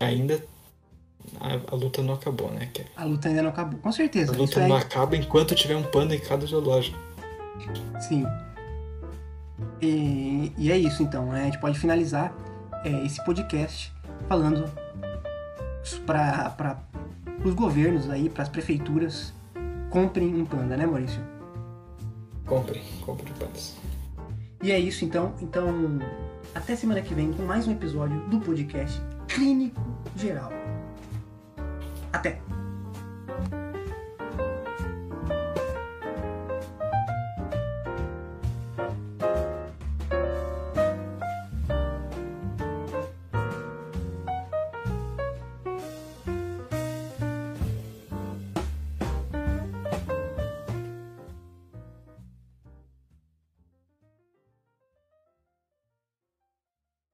S2: ainda a, a, luta não acabou, né?
S1: A luta ainda não acabou, com certeza.
S2: A luta não acaba enquanto tiver um panda em cada zoológico.
S1: Sim. E, e é isso então, né? A gente pode finalizar é, esse podcast falando para os governos aí, para as prefeituras, comprem um panda, né, Maurício?
S2: Comprem, comprem pandas.
S1: E é isso então. Então, até semana que vem com mais um episódio do podcast Clínico Geral. Até!